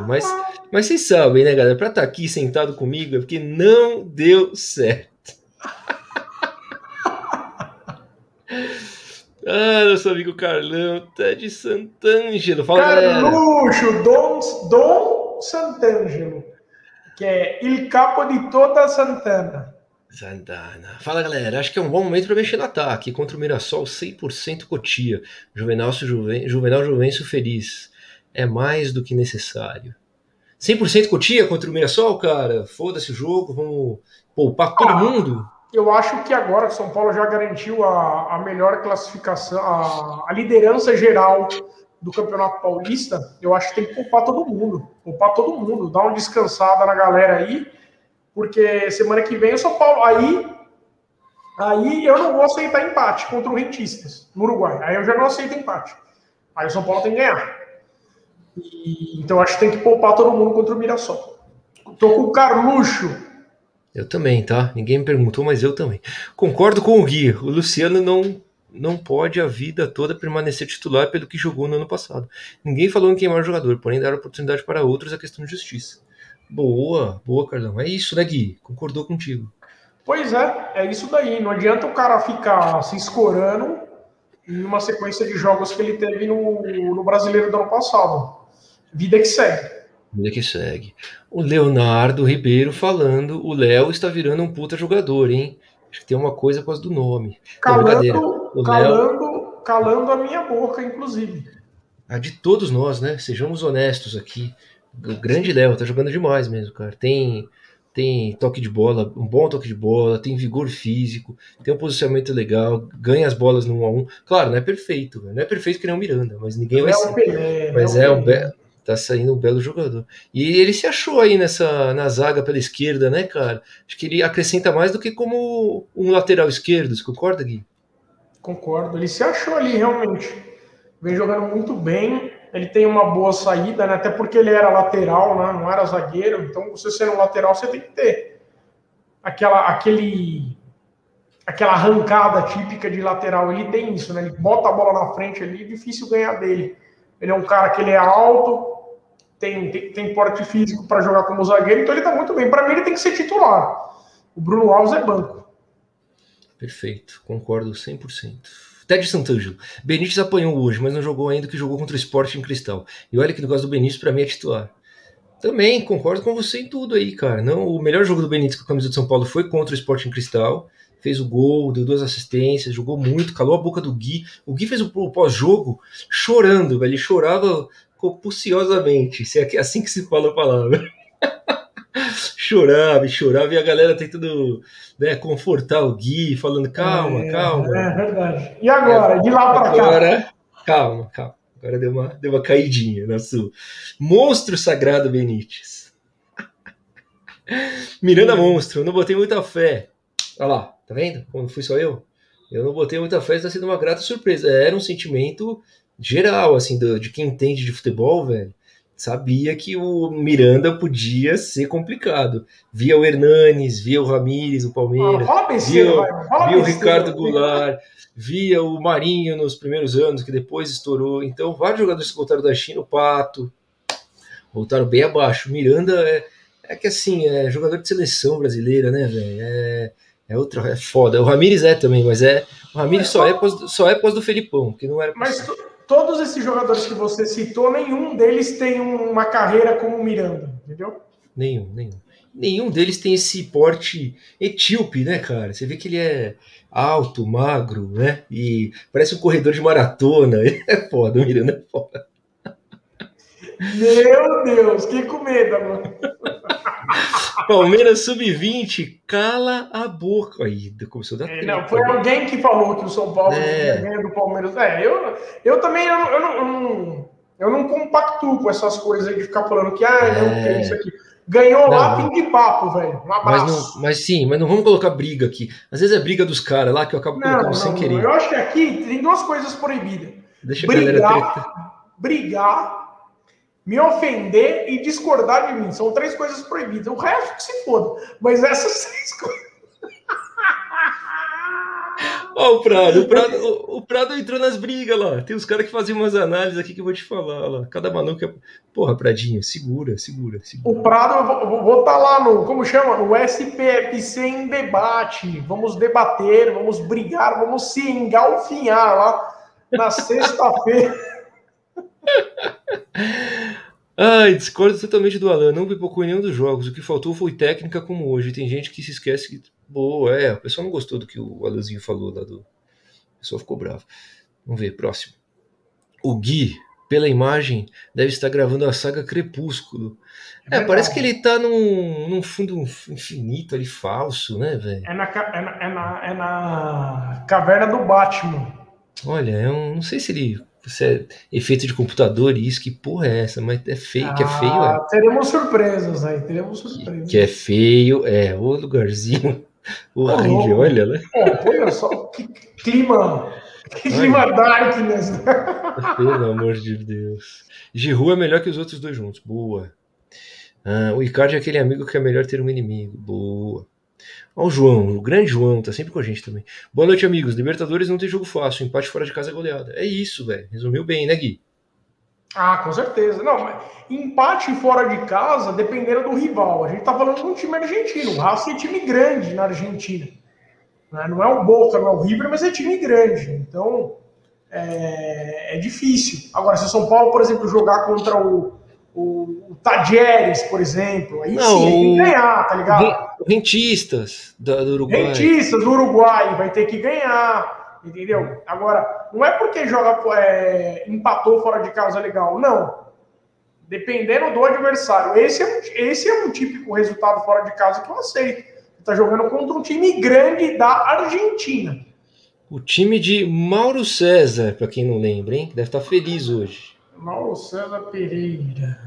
Speaker 1: Mas, mas vocês sabem, né, galera? Pra estar aqui sentado comigo é porque não deu certo. Ah, nosso amigo Carlão tá de Santângelo. Fala, galera.
Speaker 2: Carluxo, Dom, Dom Sant'Angelo, que é Il Capo de toda Santana.
Speaker 1: Santana. Fala, galera. Acho que é um bom momento para mexer no ataque. Contra o Mirassol, 100% Cotia. Juvenal, Juven... Juvenal Juvencio feliz. É mais do que necessário. 100% Cotia contra o Mirassol, cara? Foda-se o jogo. Vamos poupar todo
Speaker 2: Ah.
Speaker 1: mundo.
Speaker 2: Eu acho que agora que São Paulo já garantiu a, a melhor classificação, a, a liderança geral do Campeonato Paulista, eu acho que tem que poupar todo mundo. Poupar todo mundo, dar uma descansada na galera aí, porque semana que vem o São Paulo. Aí, aí eu não vou aceitar empate contra o Rentistas, no Uruguai. Aí eu já não aceito empate. Aí o São Paulo tem que ganhar. E- então acho que tem que poupar todo mundo contra o Mirassol. Tô com o Carluxo.
Speaker 1: Eu também, tá? Ninguém me perguntou, mas eu também. Concordo com o Gui. O Luciano não, não pode a vida toda permanecer titular pelo que jogou no ano passado. Ninguém falou em queimar o jogador, porém dar oportunidade para outros é questão de justiça. Boa, boa, Carlão. É isso, né, Gui? Concordou contigo.
Speaker 2: Pois é, é isso daí. Não adianta o cara ficar se escorando em uma sequência de jogos que ele teve no, no brasileiro do ano passado. Vida que segue.
Speaker 1: Vida que segue. O Leonardo Ribeiro falando, o Léo está virando um puta jogador, hein? Acho que tem uma coisa por causa do nome. Não, brincadeira.
Speaker 2: Calando,
Speaker 1: O Léo-
Speaker 2: calando, calando a minha boca, inclusive.
Speaker 1: A de todos nós, né? Sejamos honestos aqui. O grande Léo tá jogando demais mesmo, cara. Tem tem toque de bola, um bom toque de bola, tem vigor físico, tem um posicionamento legal, ganha as bolas no 1 a 1. Claro, não é perfeito, não é perfeito que nem o Miranda, mas ninguém vai
Speaker 2: É
Speaker 1: ser.
Speaker 2: Pelé.
Speaker 1: Mas
Speaker 2: o
Speaker 1: é um
Speaker 2: Pelé.
Speaker 1: be... tá saindo um belo jogador. E ele se achou aí nessa na zaga pela esquerda, né, cara? Acho que ele acrescenta mais do que como um lateral esquerdo, você concorda, Gui?
Speaker 2: Concordo. Ele se achou ali, realmente. Vem jogando muito bem. Ele tem uma boa saída, né? Até porque ele era lateral, né? não era zagueiro. Então, você sendo lateral, você tem que ter aquela, aquele, aquela arrancada típica de lateral. Ele tem isso, né? Ele bota a bola na frente ali, é difícil ganhar dele. Ele é um cara que ele é alto, tem, tem, tem porte físico para jogar como zagueiro, então ele tá muito bem. Para mim, ele tem que ser titular. O Bruno Alves é banco.
Speaker 1: Perfeito, concordo 100%. Ted Santangelo. Benítez apanhou hoje, mas não jogou ainda que jogou contra o Sport em Cristal. E olha que negócio do Benítez pra mim é titular. Também concordo com você em tudo aí, cara. Não, o melhor jogo do Benítez com a camisa de São Paulo foi contra o Sport em Cristal. Fez o gol, deu duas assistências, jogou muito, calou a boca do Gui. O Gui fez o pós-jogo chorando, velho. Ele chorava compulsiosamente, se é que- assim que se fala a palavra. chorava e chorava, e a galera tentando né, confortar o Gui, falando calma,
Speaker 2: É,
Speaker 1: calma.
Speaker 2: É verdade. E agora? De lá para cá?
Speaker 1: Agora, calma, calma. Agora deu uma, deu uma caidinha na sua. Monstro sagrado Benítez. Miranda monstro, eu não botei muita fé. Olha lá, tá vendo? Como fui só eu? Eu não botei muita fé, está sendo uma grata surpresa. Era um sentimento geral, assim, do- de quem entende de futebol, velho. Sabia que o Miranda podia ser complicado. Via o Hernanes, via o Ramires, o Palmeiras, ah, via, via o Ricardo Goulart, via o Marinho nos primeiros anos, que depois estourou. Então, vários jogadores que voltaram da China, o Pato, voltaram bem abaixo. O Miranda é, é que assim, é jogador de seleção brasileira, né, velho? É, é outra, é foda. O Ramires é também, mas é. O Ramires só é pós, só é pós do Felipão, que não era.
Speaker 2: Mas todos esses jogadores que você citou, nenhum deles tem uma carreira como o Miranda, entendeu?
Speaker 1: Nenhum, nenhum. Nenhum deles tem esse porte etíope, né, cara? Você vê que ele é alto, magro, né? E parece um corredor de maratona. Ele é foda, o Miranda é foda.
Speaker 2: Meu Deus, que com medo, mano.
Speaker 1: Palmeiras sub-20, cala a boca. Aí começou a dar
Speaker 2: é, Não, foi alguém que falou que o São Paulo é. ganha do Palmeiras. É, eu, eu também eu, eu, não, eu, não, eu não compactuo com essas coisas aí de ficar falando que, ah, não, é. isso aqui. Ganhou não, lá, fim de papo, velho. Um abraço.
Speaker 1: Mas, não, mas, sim, mas não vamos colocar briga aqui. Às vezes é briga dos caras lá que eu acabo não, colocando sem querer.
Speaker 2: Eu acho que aqui tem duas coisas proibidas. Deixa brigar, brigar me ofender e discordar de mim. São três coisas proibidas. O resto que se foda. Mas essas três coisas.
Speaker 1: Ó, oh, o Prado, o Prado, o, o, Prado entrou nas brigas lá. Tem os caras que fazem umas análises aqui que eu vou te falar lá. Cada maluco é. Porra, Pradinho, segura, segura, segura.
Speaker 2: O Prado, eu vou estar tá lá no. Como chama? No SPFC em debate. Vamos debater, vamos brigar, vamos se engalfinhar lá na sexta-feira.
Speaker 1: Ai, discordo totalmente do Alan. Não pipocou em nenhum dos jogos. O que faltou foi técnica como hoje. Tem gente que se esquece que. Boa, é. O pessoal não gostou do que o Alanzinho falou lá do. O pessoal ficou bravo. Vamos ver, próximo. O Gui, pela imagem, deve estar gravando a saga Crepúsculo. É, é parece que ele tá num, num fundo infinito ali, falso, né, velho?
Speaker 2: É na, é, na, é, na, é na caverna do Batman.
Speaker 1: Olha, eu não sei se ele você é efeito de computador e isso, que porra é essa? Mas é feio, ah, que é feio, é.
Speaker 2: Teremos surpresas aí, teremos surpresas.
Speaker 1: Que, que é feio, é, o lugarzinho horrível, olha, né?
Speaker 2: É, olha só, que clima, que clima darkness.
Speaker 1: Pelo amor de Deus. Giru é melhor que os outros dois juntos, boa. Ah, o Icardi é aquele amigo que é melhor ter um inimigo, boa. Olha o João, o grande João, tá sempre com a gente também. Boa noite, amigos. Libertadores não tem jogo fácil, empate fora de casa é goleada. É isso, velho. Resumiu bem, né, Gui?
Speaker 2: Ah, com certeza. Não, empate fora de casa, dependendo do rival. A gente tá falando de um time argentino. O Racing é time grande na Argentina. Né? Não é o Boca, não é o River, mas é time grande. Então, é, é difícil. Agora, se o São Paulo, por exemplo, jogar contra o, o, o Tadieres, por exemplo, aí não, sim, tem que ganhar, tá ligado?
Speaker 1: Rentistas do, do Uruguai.
Speaker 2: Rentistas do Uruguai vai ter que ganhar, entendeu? Agora, não é porque joga é, empatou fora de casa legal, não. Dependendo do adversário. Esse é, um, esse é um típico resultado fora de casa que eu aceito. Tá jogando contra um time grande da Argentina.
Speaker 1: O time de Mauro César, para quem não lembra, hein? Deve estar tá feliz hoje.
Speaker 2: Mauro César Pereira.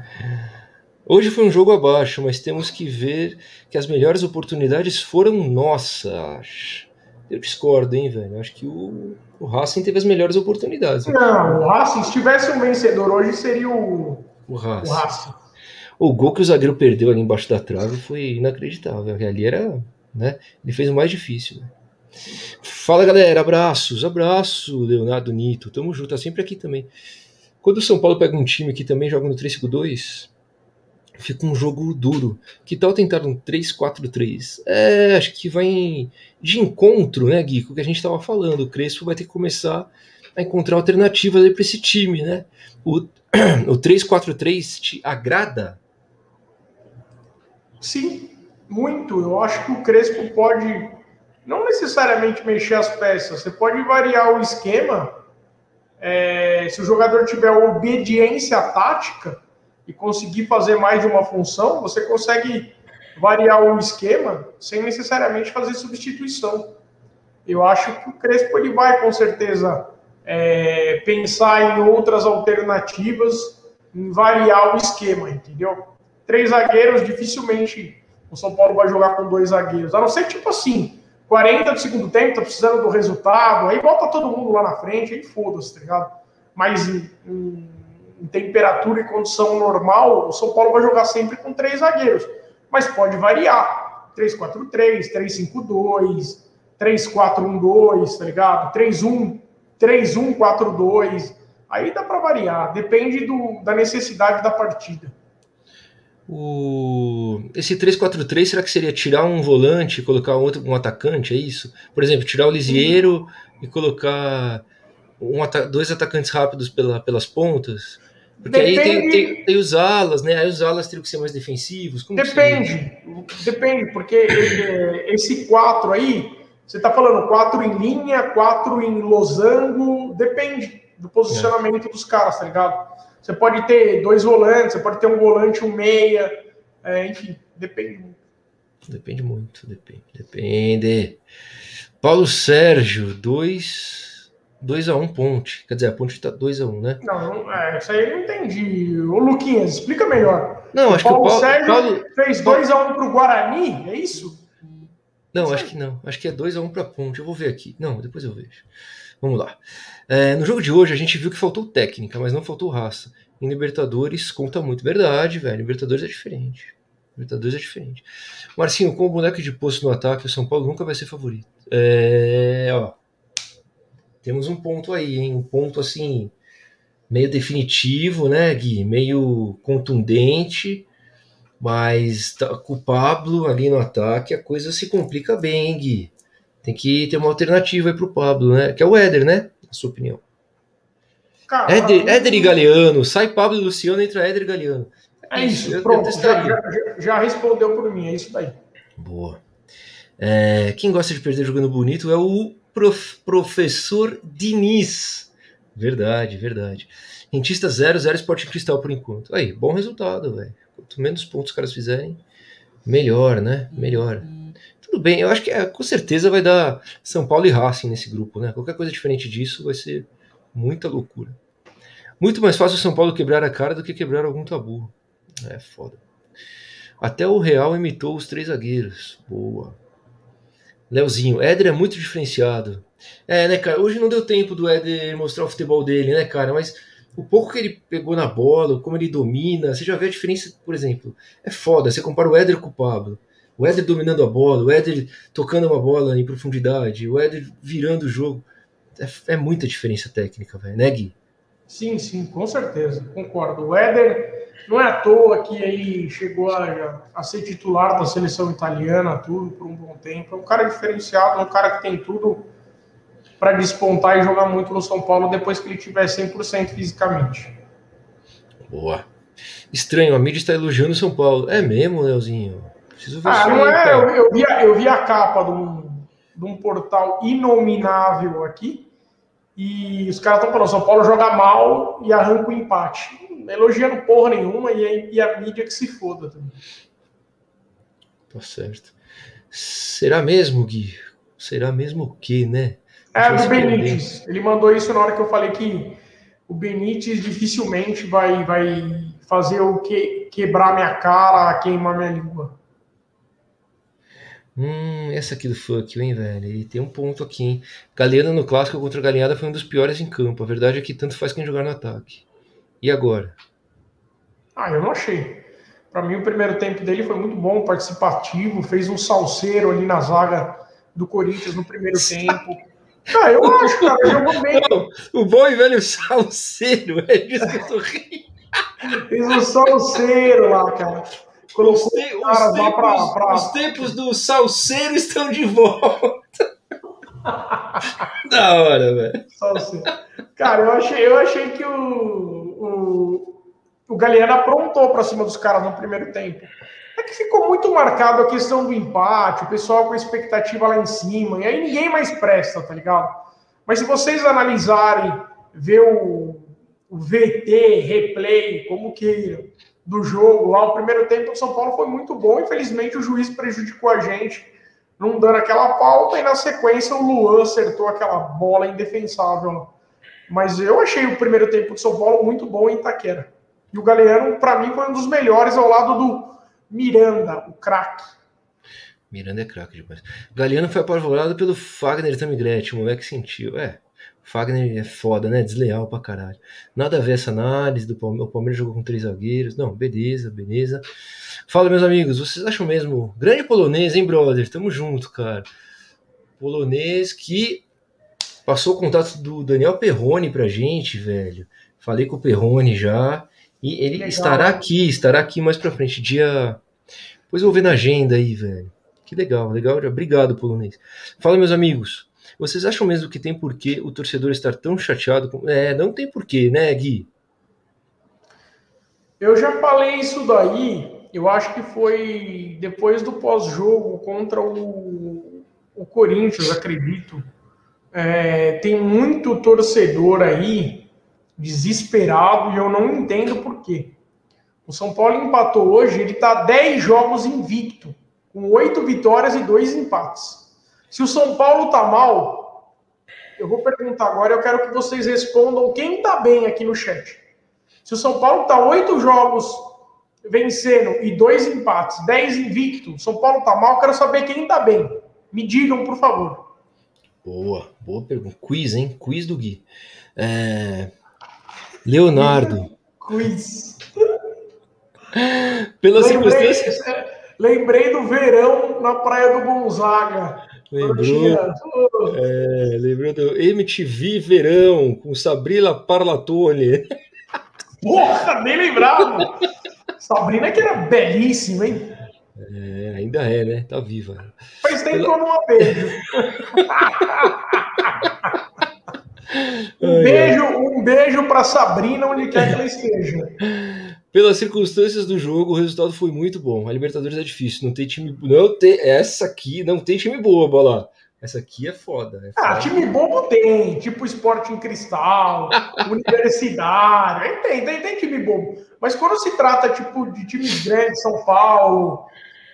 Speaker 1: Hoje foi um jogo abaixo, mas temos que ver que as melhores oportunidades foram nossas. Eu discordo, hein, velho. Acho que o, o Racing teve as melhores oportunidades.
Speaker 2: Não, o Racing, se tivesse um vencedor hoje, seria o,
Speaker 1: o Racing. O, Racing. o gol que o zagueiro perdeu ali embaixo da trave foi inacreditável. Ali era. Né, ele fez o mais difícil. Né? Fala galera, abraços, abraço, Leonardo Nito. Tamo junto, tá sempre aqui também. Quando o São Paulo pega um time que também joga no 3-5-2, fica um jogo duro. Que tal tentar um 3-4-3? É, acho que vai de encontro, né, Gui, com o que a gente estava falando. O Crespo vai ter que começar a encontrar alternativas para esse time, né? O, o 3-4-3 te agrada?
Speaker 2: Sim, muito. Eu acho que o Crespo pode não necessariamente mexer as peças, você pode variar o esquema é, se o jogador tiver obediência tática e conseguir fazer mais de uma função, você consegue variar o esquema sem necessariamente fazer substituição. Eu acho que o Crespo ele vai com certeza é, pensar em outras alternativas, em variar o esquema, entendeu? Três zagueiros, dificilmente o São Paulo vai jogar com dois zagueiros, a não ser tipo assim, 40 do segundo tempo, tá precisando do resultado, aí bota todo mundo lá na frente, aí foda-se, tá ligado? Mas em, em, em temperatura e condição normal, o São Paulo vai jogar sempre com três zagueiros. Mas pode variar. 3-4-3, 3-5-2, 3-4-1-2, tá ligado? 3-1, 3-1-4-2. Aí dá para variar, depende do, da necessidade da partida.
Speaker 1: O... Esse 3-4-3, será que seria tirar um volante e colocar outro, um atacante? É isso? Por exemplo, tirar o Lisieiro e colocar um dois atacantes rápidos pela, pelas pontas? Porque Depende... aí tem, tem, tem, os alas, né? Aí os alas teriam que ser mais defensivos.
Speaker 2: Como Depende, depende, porque esse 4 aí, você tá falando 4 em linha, 4 em losango, depende do posicionamento é. dos caras, tá ligado? Você pode ter dois volantes, você pode ter um volante, um meia, é, enfim, depende muito.
Speaker 1: Depende muito, depende. Depende. Paulo Sérgio, 2 2 a 1 um, Ponte. Quer dizer, a Ponte tá 2 a 1 um, né?
Speaker 2: Não, é, isso aí eu não entendi. Ô, Luquinhas, explica melhor.
Speaker 1: Não,
Speaker 2: o
Speaker 1: acho Paulo que o Paulo
Speaker 2: Sérgio
Speaker 1: Paulo...
Speaker 2: fez 2 a 1 um pro Guarani, é isso?
Speaker 1: Não, acho que não. Acho que é 2 a 1 um pra Ponte. Eu vou ver aqui. Não, depois eu vejo. Vamos lá. É, no jogo de hoje a gente viu que faltou técnica, mas não faltou raça. Em Libertadores conta muito. Verdade, velho. Libertadores é diferente. Libertadores é diferente. Marcinho, com o boneco de posto no ataque, o São Paulo nunca vai ser favorito. É, ó. Temos um ponto aí, hein? Um ponto assim, meio definitivo, né, Gui? Meio contundente. Mas tá, com o Pablo ali no ataque, a coisa se complica bem, hein, Gui? Tem que ter uma alternativa aí pro Pablo, né? Que é o Éder, né? Na sua opinião. Cara, Éder, Éder e Galeano. Sai Pablo e Luciano, entra Éder e Galeano.
Speaker 2: É isso, eu, pronto. Eu já, já, já, respondeu por mim, é isso daí.
Speaker 1: Boa. É, quem gosta de perder jogando bonito é o prof, professor Diniz. Verdade, verdade. Rentista 0, 0 Esporte Cristal por enquanto. Aí, bom resultado, velho. Quanto menos pontos os caras fizerem, melhor, né? Melhor. Tudo bem, eu acho que é, com certeza vai dar São Paulo e Racing nesse grupo, né? Qualquer coisa diferente disso vai ser muita loucura. Muito mais fácil o São Paulo quebrar a cara do que quebrar algum tabu. É foda. Até o Real imitou os três zagueiros. Boa. Leozinho, Éder é muito diferenciado. É, né, cara? Hoje não deu tempo do Éder mostrar o futebol dele, né, cara? Mas o pouco que ele pegou na bola, como ele domina, você já vê a diferença, por exemplo. É foda. Você compara o Éder com o Pablo. O Éder dominando a bola, o Éder tocando uma bola em profundidade, o Éder virando o jogo. É, é muita diferença técnica, velho, né, Gui?
Speaker 2: Sim, sim, com certeza, concordo. O Éder não é à toa que ele chegou a, a ser titular da seleção italiana, tudo, por um bom tempo. É um cara diferenciado, é um cara que tem tudo para despontar e jogar muito no São Paulo depois que ele tiver 100% fisicamente.
Speaker 1: Boa. Estranho, a mídia está elogiando o São Paulo. É mesmo, Leozinho?
Speaker 2: Preciso ver ah, não é? Eu, eu, vi a, eu vi a capa de um, de um portal inominável aqui e os caras estão falando: São Paulo joga mal e arranca o empate. Elogiando porra nenhuma e a, e a mídia que se foda também.
Speaker 1: Tá certo. Será mesmo, Gui? Será mesmo o quê, né?
Speaker 2: É, do Benítez. Ele mandou isso na hora que eu falei que o Benítez dificilmente vai, vai fazer o que quebrar minha cara, queimar minha língua.
Speaker 1: Hum, essa aqui do fuck, hein, velho? E tem um ponto aqui, hein? Galena no clássico contra a Galinhada foi um dos piores em campo. A verdade é que tanto faz quem jogar no ataque. E agora?
Speaker 2: Ah, eu não achei. Para mim, o primeiro tempo dele foi muito bom, participativo, fez um salseiro ali na zaga do Corinthians no primeiro tempo. Ah, eu acho, cara, jogou bem. Não,
Speaker 1: o bom e velho salseiro, é disso que eu tô rindo.
Speaker 2: Fez um salseiro lá, cara.
Speaker 1: Colocou os, te, os, tempos, pra, pra... os tempos do salseiro estão de volta. da hora, velho.
Speaker 2: Cara, eu achei, eu achei que o, o, o Galeano aprontou pra cima dos caras no primeiro tempo. É que ficou muito marcado a questão do empate, o pessoal com a expectativa lá em cima, e aí ninguém mais presta, tá ligado? Mas se vocês analisarem, ver o, o VT, replay, como queiram, do jogo lá. O primeiro tempo do São Paulo foi muito bom. Infelizmente, o juiz prejudicou a gente, não dando aquela falta. E na sequência, o Luan acertou aquela bola indefensável. Mas eu achei o primeiro tempo do São Paulo muito bom em Itaquera. E o Galeano, para mim, foi um dos melhores ao lado do Miranda, o craque.
Speaker 1: Miranda é craque demais. Galeano foi apavorado pelo Fagner Tamigretti, o moleque sentiu. É. Fagner é foda, né? Desleal pra caralho. Nada a ver essa análise do Palmeiras. O Palmeiras jogou com três zagueiros. Não, beleza, beleza. Fala, meus amigos, vocês acham mesmo. Grande polonês, hein, brother? Tamo junto, cara. Polonês que passou o contato do Daniel Perrone pra gente, velho. Falei com o Perrone já. E ele Legal. estará aqui, estará aqui mais pra frente, dia. Depois eu vou ver na agenda aí, velho. Que legal, legal. Obrigado, polonês. Fala, meus amigos. Vocês acham mesmo que tem porquê o torcedor estar tão chateado com. É, não tem porquê, né, Gui?
Speaker 2: Eu já falei isso daí. Eu acho que foi depois do pós-jogo contra o, o Corinthians, acredito. É, tem muito torcedor aí desesperado e eu não entendo por quê. O São Paulo empatou hoje, ele está 10 jogos invicto, com 8 vitórias e 2 empates. Se o São Paulo tá mal, eu vou perguntar agora, eu quero que vocês respondam quem tá bem aqui no chat. Se o São Paulo tá oito jogos vencendo e dois empates, dez invicto, São Paulo tá mal, eu quero saber quem tá bem. Me digam, por favor.
Speaker 1: Boa, boa pergunta. Quiz, hein? Quiz do Gui. É... Leonardo.
Speaker 2: Quiz.
Speaker 1: Pela lembrei, circunstância.
Speaker 2: Lembrei do verão na Praia do Gonzaga.
Speaker 1: Lembrou, é, lembrou do MTV Verão com Sabrina Parlatone.
Speaker 2: Porra, nem lembrava! Sabrina que era belíssima, hein?
Speaker 1: É, ainda é, né? Tá viva.
Speaker 2: Faz tempo que eu não a beijo. um beijo, um beijo para Sabrina onde quer que ela esteja.
Speaker 1: Pelas circunstâncias do jogo, o resultado foi muito bom. A Libertadores é difícil, não tem time. Não tem, essa aqui não tem time bobo, lá. Essa aqui é foda. É
Speaker 2: ah, time bobo tem, tipo Esporte em Cristal, Universidade, tem, tem, tem time bobo. Mas quando se trata tipo de times grandes, São Paulo,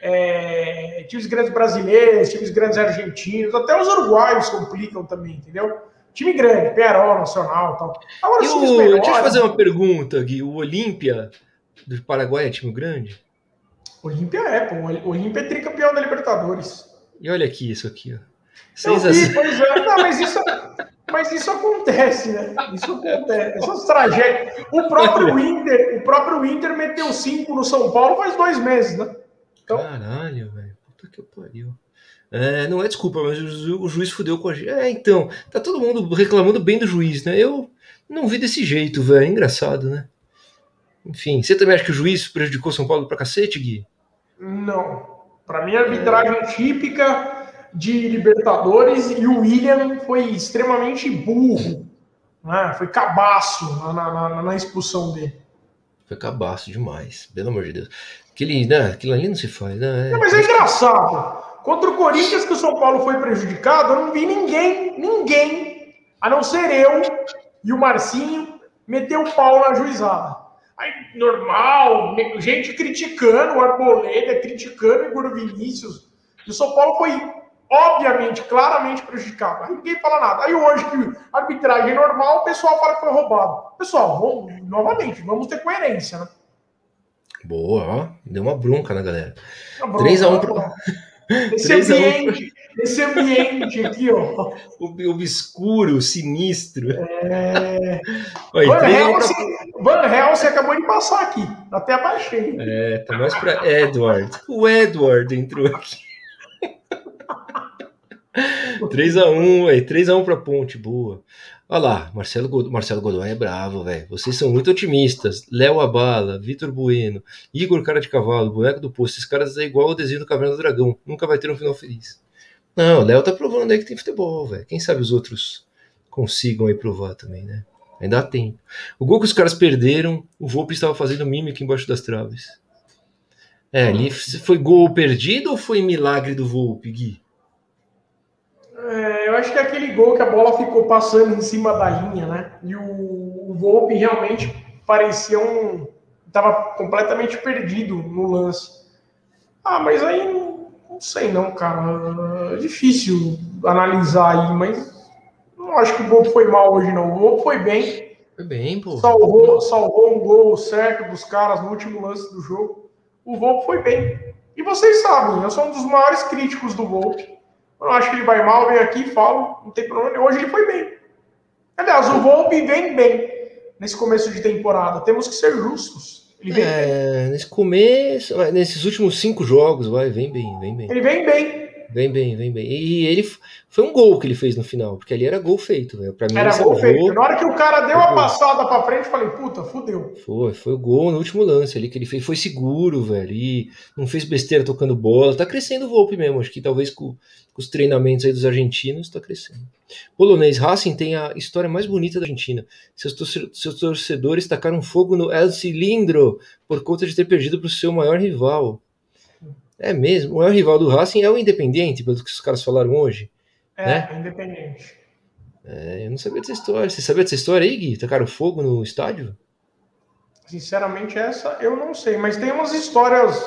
Speaker 2: é, times grandes brasileiros, times grandes argentinos, até os uruguaios complicam também, entendeu? Time grande, Peró, Nacional tal.
Speaker 1: Agora, e o, menores, deixa eu fazer uma pergunta, Gui. O Olímpia do Paraguai é time grande?
Speaker 2: Olímpia é, pô. Olímpia é tricampeão da Libertadores.
Speaker 1: E olha aqui isso aqui, ó.
Speaker 2: Seis vi, a... pois é. Não, mas isso, mas isso acontece, né? Isso acontece. Essas tragédias. O próprio Inter, o próprio Inter meteu cinco no São Paulo faz dois meses, né?
Speaker 1: Então... Caralho, velho. Puta que pariu. É, não é desculpa, mas o, o, juiz fudeu com a gente. É, então, tá todo mundo reclamando bem do juiz, né? Eu não vi desse jeito, velho. É engraçado, né? Enfim, você também acha que o juiz prejudicou São Paulo pra cacete, Gui?
Speaker 2: Não. Para mim, a arbitragem típica de Libertadores e o William foi extremamente burro. Né? Foi cabaço na, na, na, expulsão dele.
Speaker 1: Foi cabaço demais, pelo amor de Deus. Aquele, né, aquilo ali não se faz, né?
Speaker 2: Mas é engraçado. Contra o Corinthians, que o São Paulo foi prejudicado, eu não vi ninguém, ninguém, a não ser eu e o Marcinho, meter o pau na juizada. Aí, normal, gente criticando o Arboleda, criticando o Igor Vinícius. E o São Paulo foi, obviamente, claramente prejudicado. Aí ninguém fala nada. Aí hoje, que arbitragem é normal, o pessoal fala que foi roubado. Pessoal, vamos, novamente, vamos ter coerência, né?
Speaker 1: Boa, ó. Deu uma bronca na galera. 3x1 pro...
Speaker 2: Esse ambiente, esse ambiente aqui, ó.
Speaker 1: Obscuro, sinistro.
Speaker 2: É... Oi, Van, Helsing, pra... Van Helsing acabou de passar aqui. Até abaixei.
Speaker 1: É, tá mais pra Edward. O Edward entrou aqui. 3x1, aí, 3x1 pra Ponte, boa. Olha lá, Marcelo, God Marcelo Godoy é bravo, velho. Vocês são muito otimistas. Léo Abala, Vitor Bueno, Igor Cara de Cavalo, Boneco do Poço. Esses caras é igual o desenho do Caverna do Dragão. Nunca vai ter um final feliz. Não, o Léo tá provando aí que tem futebol, velho. Quem sabe os outros consigam aí provar também, né? Ainda há tempo. O gol que os caras perderam, o Volpe estava fazendo mímica embaixo das traves. É, ali foi gol perdido ou foi milagre do Volpe, Gui?
Speaker 2: É, eu acho que é aquele gol que a bola ficou passando em cima da linha, né? E o, o Volpe realmente parecia um. Estava completamente perdido no lance. Ah, mas aí sei não, cara. É difícil analisar aí, mas não acho que o Volpe foi mal hoje, não. O Volpe foi bem.
Speaker 1: Foi bem, pô.
Speaker 2: Salvou, salvou um gol certo dos caras no último lance do jogo. O Volpe foi bem. E vocês sabem, eu sou um dos maiores críticos do Volpe. Eu acho que ele vai mal, vem aqui, falo, não tem problema. Hoje ele foi bem. Aliás, o Volpe vem bem nesse começo de temporada. Temos que ser justos.
Speaker 1: Ele vem é, bem. nesse começo, nesses últimos cinco jogos, vai, vem bem, vem bem.
Speaker 2: Ele vem bem.
Speaker 1: Vem bem, vem bem. E ele foi um gol que ele fez no final, porque ali era gol feito, velho. Pra mim,
Speaker 2: era gol feito. Na hora que o cara deu a passada pra frente, eu falei, puta, fudeu.
Speaker 1: Foi, foi o gol no último lance ali que ele fez. Foi seguro, velho. E não fez besteira tocando bola. Tá crescendo o Volpe mesmo. Acho que talvez com, com os treinamentos aí dos argentinos, tá crescendo. Polonês Racing tem a história mais bonita da Argentina. Seus, seus torcedores tacaram fogo no El Cilindro por conta de ter perdido pro seu maior rival. É mesmo? O maior rival do Racing é o Independente, pelo que os caras falaram hoje.
Speaker 2: É, né? Independente.
Speaker 1: É, eu não sabia dessa história. Você sabia dessa história aí, Gui? Tacaram fogo no estádio?
Speaker 2: Sinceramente, essa eu não sei, mas tem umas histórias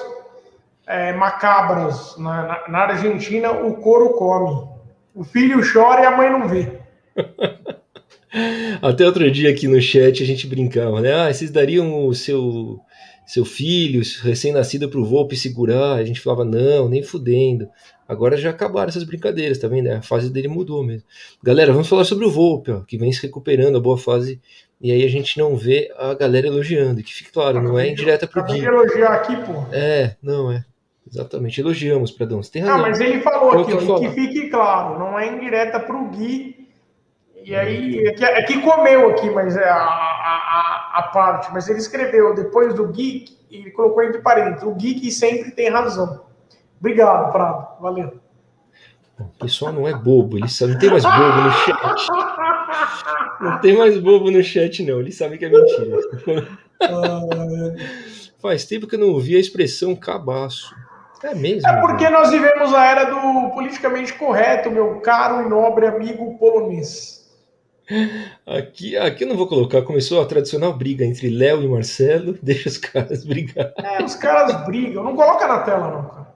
Speaker 2: é, macabras. Na, na, na, Argentina, o couro come. O filho chora e a mãe não vê.
Speaker 1: Até outro dia aqui no chat a gente brincava, né? Ah, vocês dariam o seu seu filho recém-nascido para o Volpe segurar. A gente falava, não, nem fudendo. Agora já acabaram essas brincadeiras, tá vendo? A fase dele mudou mesmo. Galera, vamos falar sobre o Volpe, ó, que vem se recuperando a boa fase. E aí a gente não vê a galera elogiando. Que fique claro, não é indireta pro Gui.
Speaker 2: elogiar aqui, pô.
Speaker 1: É, não é. Exatamente, elogiamos, Pradão. Você tem
Speaker 2: razão. Não, mas ele falou aqui, ó, que fique claro, não é indireta pro Gui. E aí, é que, é que comeu aqui, mas é a a, a, parte, mas ele escreveu depois do geek, e colocou entre parênteses, o geek sempre tem razão. Obrigado, Prado. Valeu.
Speaker 1: O pessoal não é bobo, ele sabe, não tem mais bobo no chat. Não tem mais bobo no chat, não. Ele sabe que é mentira. Faz tempo que eu não ouvi a expressão cabaço. É mesmo.
Speaker 2: É porque nós vivemos a era do politicamente correto, meu caro e nobre amigo polonês.
Speaker 1: Aqui, aqui eu não vou colocar, começou a tradicional briga entre Léo e Marcelo, deixa os caras brigar.
Speaker 2: É, os caras brigam, não coloca na tela não, cara.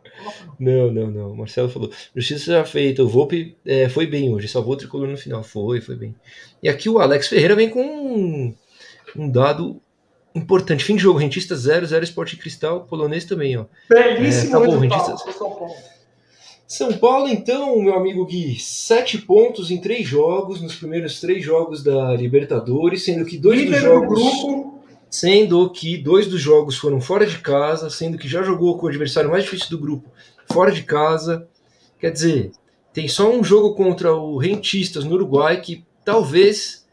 Speaker 1: Não, não, não. O Marcelo falou. Justiça já feita. O Volpe é, foi bem hoje. Salvou o tricolor no final. Foi, foi bem. E aqui o Alex Ferreira vem com um, um dado importante. Fim de jogo. Rentista 0, 0 Esporte Cristal. Polonês também, ó.
Speaker 2: Belíssimo é, tá bom, Rentistas...
Speaker 1: São Paulo, então, meu amigo Gui, sete pontos em três jogos, nos primeiros três jogos da Libertadores, sendo que dois Líder dos jogos. Do grupo. Sendo que dois dos jogos foram fora de casa, sendo que já jogou com o adversário mais difícil do grupo fora de casa. Quer dizer, tem só um jogo contra o Rentistas no Uruguai que talvez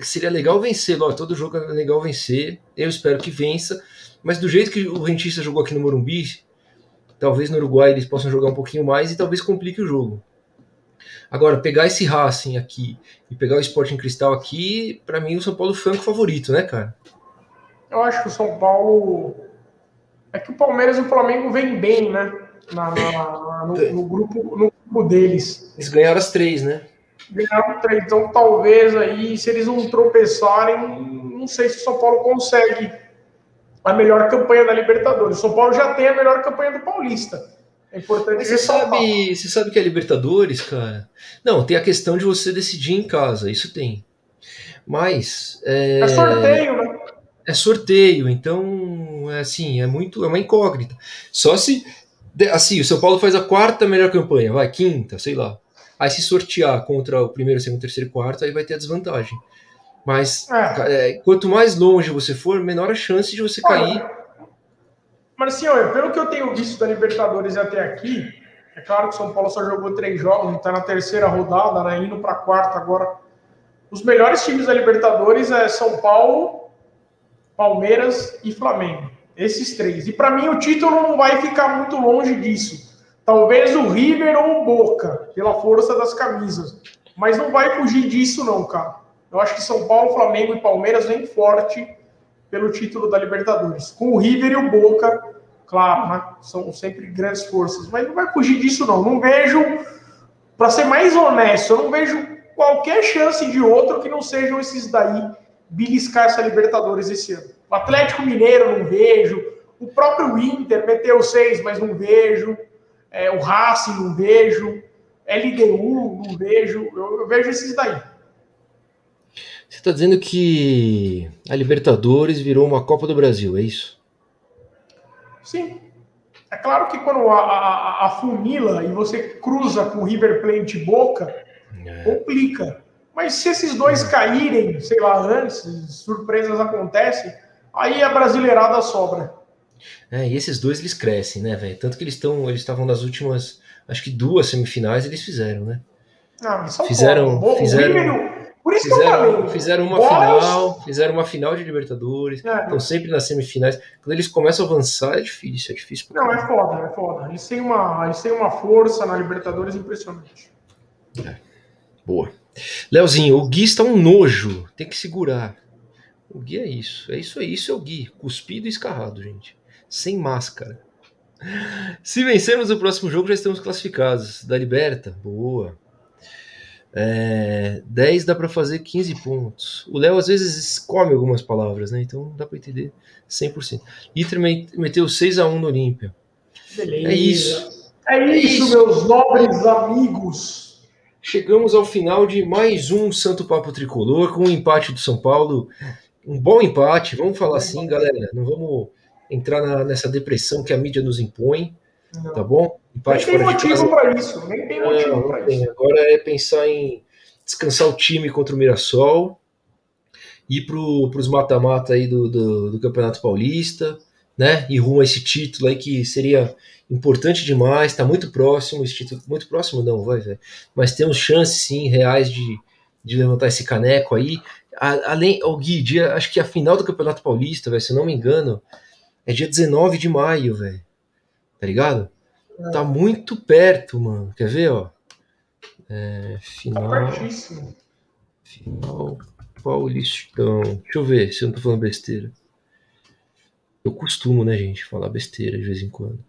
Speaker 1: seria legal vencer. Lógico, todo jogo é legal vencer. Eu espero que vença. Mas do jeito que o Rentista jogou aqui no Morumbi, Talvez no Uruguai eles possam jogar um pouquinho mais e talvez complique o jogo. Agora, pegar esse Racing aqui e pegar o Sporting Cristal aqui, para mim o São Paulo foi o favorito, né, cara?
Speaker 2: Eu acho que o São Paulo. É que o Palmeiras e o Flamengo vêm bem, né? Na, na, no, no, grupo, no grupo deles.
Speaker 1: Eles ganharam as três, né?
Speaker 2: Ganharam três. Então, talvez aí, se eles não tropeçarem, não sei se o São Paulo consegue a melhor campanha da Libertadores. O São Paulo já tem a melhor campanha do Paulista. É importante Mas
Speaker 1: você sabe, você sabe que é Libertadores, cara? Não, tem a questão de você decidir em casa, isso tem. Mas. É,
Speaker 2: é sorteio, né?
Speaker 1: É sorteio, então, é assim, é muito. É uma incógnita. Só se. Assim, o São Paulo faz a quarta melhor campanha, vai, quinta, sei lá. Aí se sortear contra o primeiro, segundo, terceiro e quarto, aí vai ter a desvantagem. Mas é. É, quanto mais longe você for, menor a chance de você Olha, cair.
Speaker 2: Marcinho, pelo que eu tenho visto da Libertadores até aqui, é claro que o São Paulo só jogou três jogos, está na terceira rodada, né, indo para a quarta agora. Os melhores times da Libertadores é São Paulo, Palmeiras e Flamengo. Esses três. E para mim o título não vai ficar muito longe disso. Talvez o River ou o Boca, pela força das camisas. Mas não vai fugir disso, não, cara. Eu acho que São Paulo, Flamengo e Palmeiras vem forte pelo título da Libertadores. Com o River e o Boca, claro, né? são sempre grandes forças, mas não vai fugir disso não. Não vejo, para ser mais honesto, eu não vejo qualquer chance de outro que não sejam esses daí beliscar essa Libertadores esse ano. O Atlético Mineiro não vejo, o próprio Inter meteu seis, mas não vejo, é, o Racing não vejo, LDU não vejo, eu, eu vejo esses daí.
Speaker 1: Você está dizendo que a Libertadores virou uma Copa do Brasil, é isso?
Speaker 2: Sim. É claro que quando a, a, a funila e você cruza com River Plate Boca, é. complica. Mas se esses dois caírem, sei lá, antes, surpresas acontecem, aí a brasileirada sobra.
Speaker 1: É, e esses dois eles crescem, né, velho? Tanto que eles estão, eles estavam nas últimas, acho que duas semifinais eles fizeram, né?
Speaker 2: Não,
Speaker 1: fizeram, fizeram,
Speaker 2: River, por isso
Speaker 1: fizeram,
Speaker 2: que eu falei.
Speaker 1: fizeram uma final, fizeram uma final de Libertadores,
Speaker 2: É.
Speaker 1: estão sempre nas semifinais. Quando eles começam a avançar é difícil, é difícil.
Speaker 2: Não, é foda, é foda. Eles têm uma, eles têm uma força na Libertadores impressionante.
Speaker 1: Boa. Leozinho, o Gui está um nojo. Tem que segurar. O Gui é isso. É isso aí. Isso é o Gui. Cuspido e escarrado, gente. Sem máscara. Se vencermos o próximo jogo, já estamos classificados. Da Liberta. Boa. É, 10 dá para fazer 15 pontos. O Léo às vezes come algumas palavras, né? Então não dá para entender 100%. Inter meteu 6 a 1 no Olímpia. É isso.
Speaker 2: É
Speaker 1: É
Speaker 2: isso,
Speaker 1: isso.
Speaker 2: meus nobres amigos.
Speaker 1: Chegamos ao final de mais um Santo Papo Tricolor com o um empate do São Paulo. Um bom empate, vamos falar assim, galera. Não vamos entrar na- nessa depressão que a mídia nos impõe,
Speaker 2: Não.
Speaker 1: tá bom?
Speaker 2: Nem
Speaker 1: Empate
Speaker 2: tem
Speaker 1: de casa.
Speaker 2: motivo para isso. Nem tem
Speaker 1: Não,
Speaker 2: motivo
Speaker 1: não
Speaker 2: para
Speaker 1: tem.
Speaker 2: isso.
Speaker 1: Agora é pensar em descansar o time contra o Mirassol, ir para os mata-mata aí do, do, do Campeonato Paulista, né? E rumo a esse título aí que seria importante demais, tá muito próximo, esse título, muito próximo não, vai, velho. Mas temos chances sim reais de, de levantar esse caneco aí. A- além, o Gui, dia, acho que a final do Campeonato Paulista, velho, se eu não me engano, é dia 19 de maio, velho. Tá ligado? Tá muito perto, mano. Quer ver, ó? É,
Speaker 2: Tá
Speaker 1: final,
Speaker 2: pertíssimo.
Speaker 1: final Paulistão. Deixa eu ver se eu não tô falando besteira. Eu costumo, né, gente, falar besteira de vez em quando.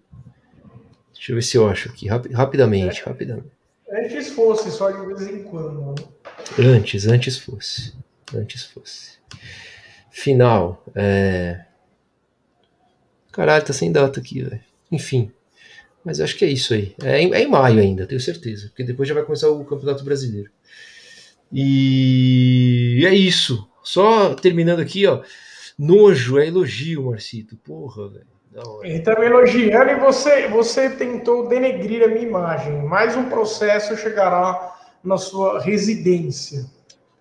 Speaker 1: Deixa eu ver se eu acho aqui, rapi- rapidamente, rapidamente.
Speaker 2: Antes fosse só de vez em quando. né?
Speaker 1: Antes, antes fosse. Antes fosse. Final. É... Caralho, tá sem data aqui, velho. Enfim. Mas acho que é isso aí. É em, é em maio ainda, tenho certeza. Porque depois já vai começar o Campeonato Brasileiro. E é isso. Só terminando aqui, ó. Nojo é elogio, Marcito. Porra, velho.
Speaker 2: Ele tá me elogiando e você, você tentou denegrir a minha imagem. Mais um processo chegará na sua residência.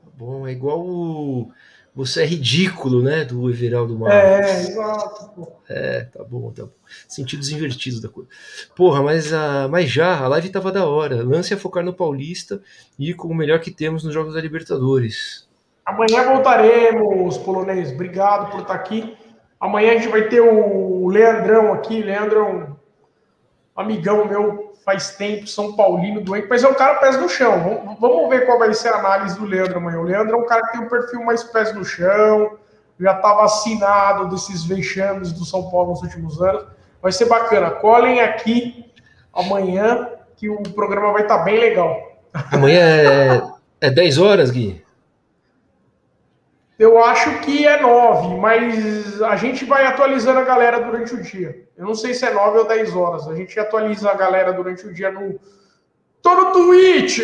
Speaker 1: Tá bom, é igual o. Você é ridículo, né? Do Everaldo Marques.
Speaker 2: É, exato.
Speaker 1: É, tá bom, tá bom. Sentidos invertidos da coisa. Porra, mas, a, mas já, a live tava da hora. Lance a focar no Paulista e com o melhor que temos nos Jogos da Libertadores.
Speaker 2: Amanhã voltaremos, polonês. Obrigado por estar aqui. Amanhã a gente vai ter o Leandrão aqui. Leandrão, amigão meu, faz tempo, São Paulino doente, mas é um cara pés no chão. Vamos, vamos ver qual vai ser a análise do Leandro amanhã. O Leandro é um cara que tem um perfil mais pés no chão, já está vacinado desses vexames do São Paulo nos últimos anos. Vai ser bacana. Colhem aqui amanhã, que o programa vai estar bem legal.
Speaker 1: Amanhã é, é 10 horas, Gui?
Speaker 2: Eu acho que é 9, mas a gente vai atualizando a galera durante o dia. Eu não sei se é 9 ou 10 horas. A gente atualiza a galera durante o dia no. Tô no Twitch!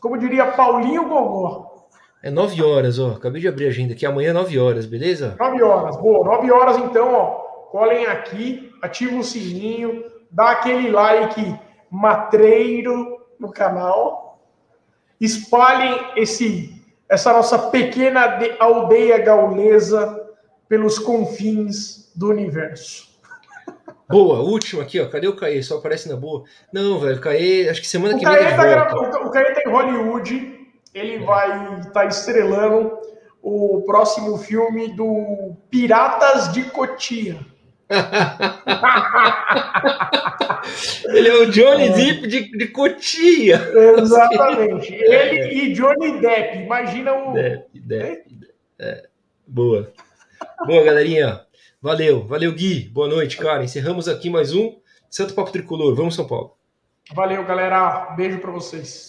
Speaker 2: Como diria Paulinho Gogó.
Speaker 1: É 9 horas, ó. Acabei de abrir a agenda aqui. Amanhã é 9 horas, beleza?
Speaker 2: 9 horas. Boa, 9 horas então, ó. Colhem aqui, ativa o sininho, dá aquele like matreiro no canal. Espalhem esse, essa nossa pequena de- aldeia gaulesa pelos confins do universo.
Speaker 1: Boa, última aqui, ó. Cadê o Caê? Só aparece na boa. Não, velho, o Caê, acho que semana
Speaker 2: O
Speaker 1: que vem
Speaker 2: Caê, tá
Speaker 1: volta.
Speaker 2: o Caê tá em Hollywood, ele vai estar estrelando o próximo filme do Piratas de Cotia.
Speaker 1: Ele é o Johnny Depp de, de Cotia.
Speaker 2: Exatamente. Ele e Johnny Depp. Imagina o.
Speaker 1: Depp, Depp. É, boa. Boa, galerinha. Valeu, valeu, Gui. Boa noite, cara. Encerramos aqui mais um Santo Papo Tricolor. Vamos, São Paulo.
Speaker 2: Valeu, galera. Beijo pra vocês.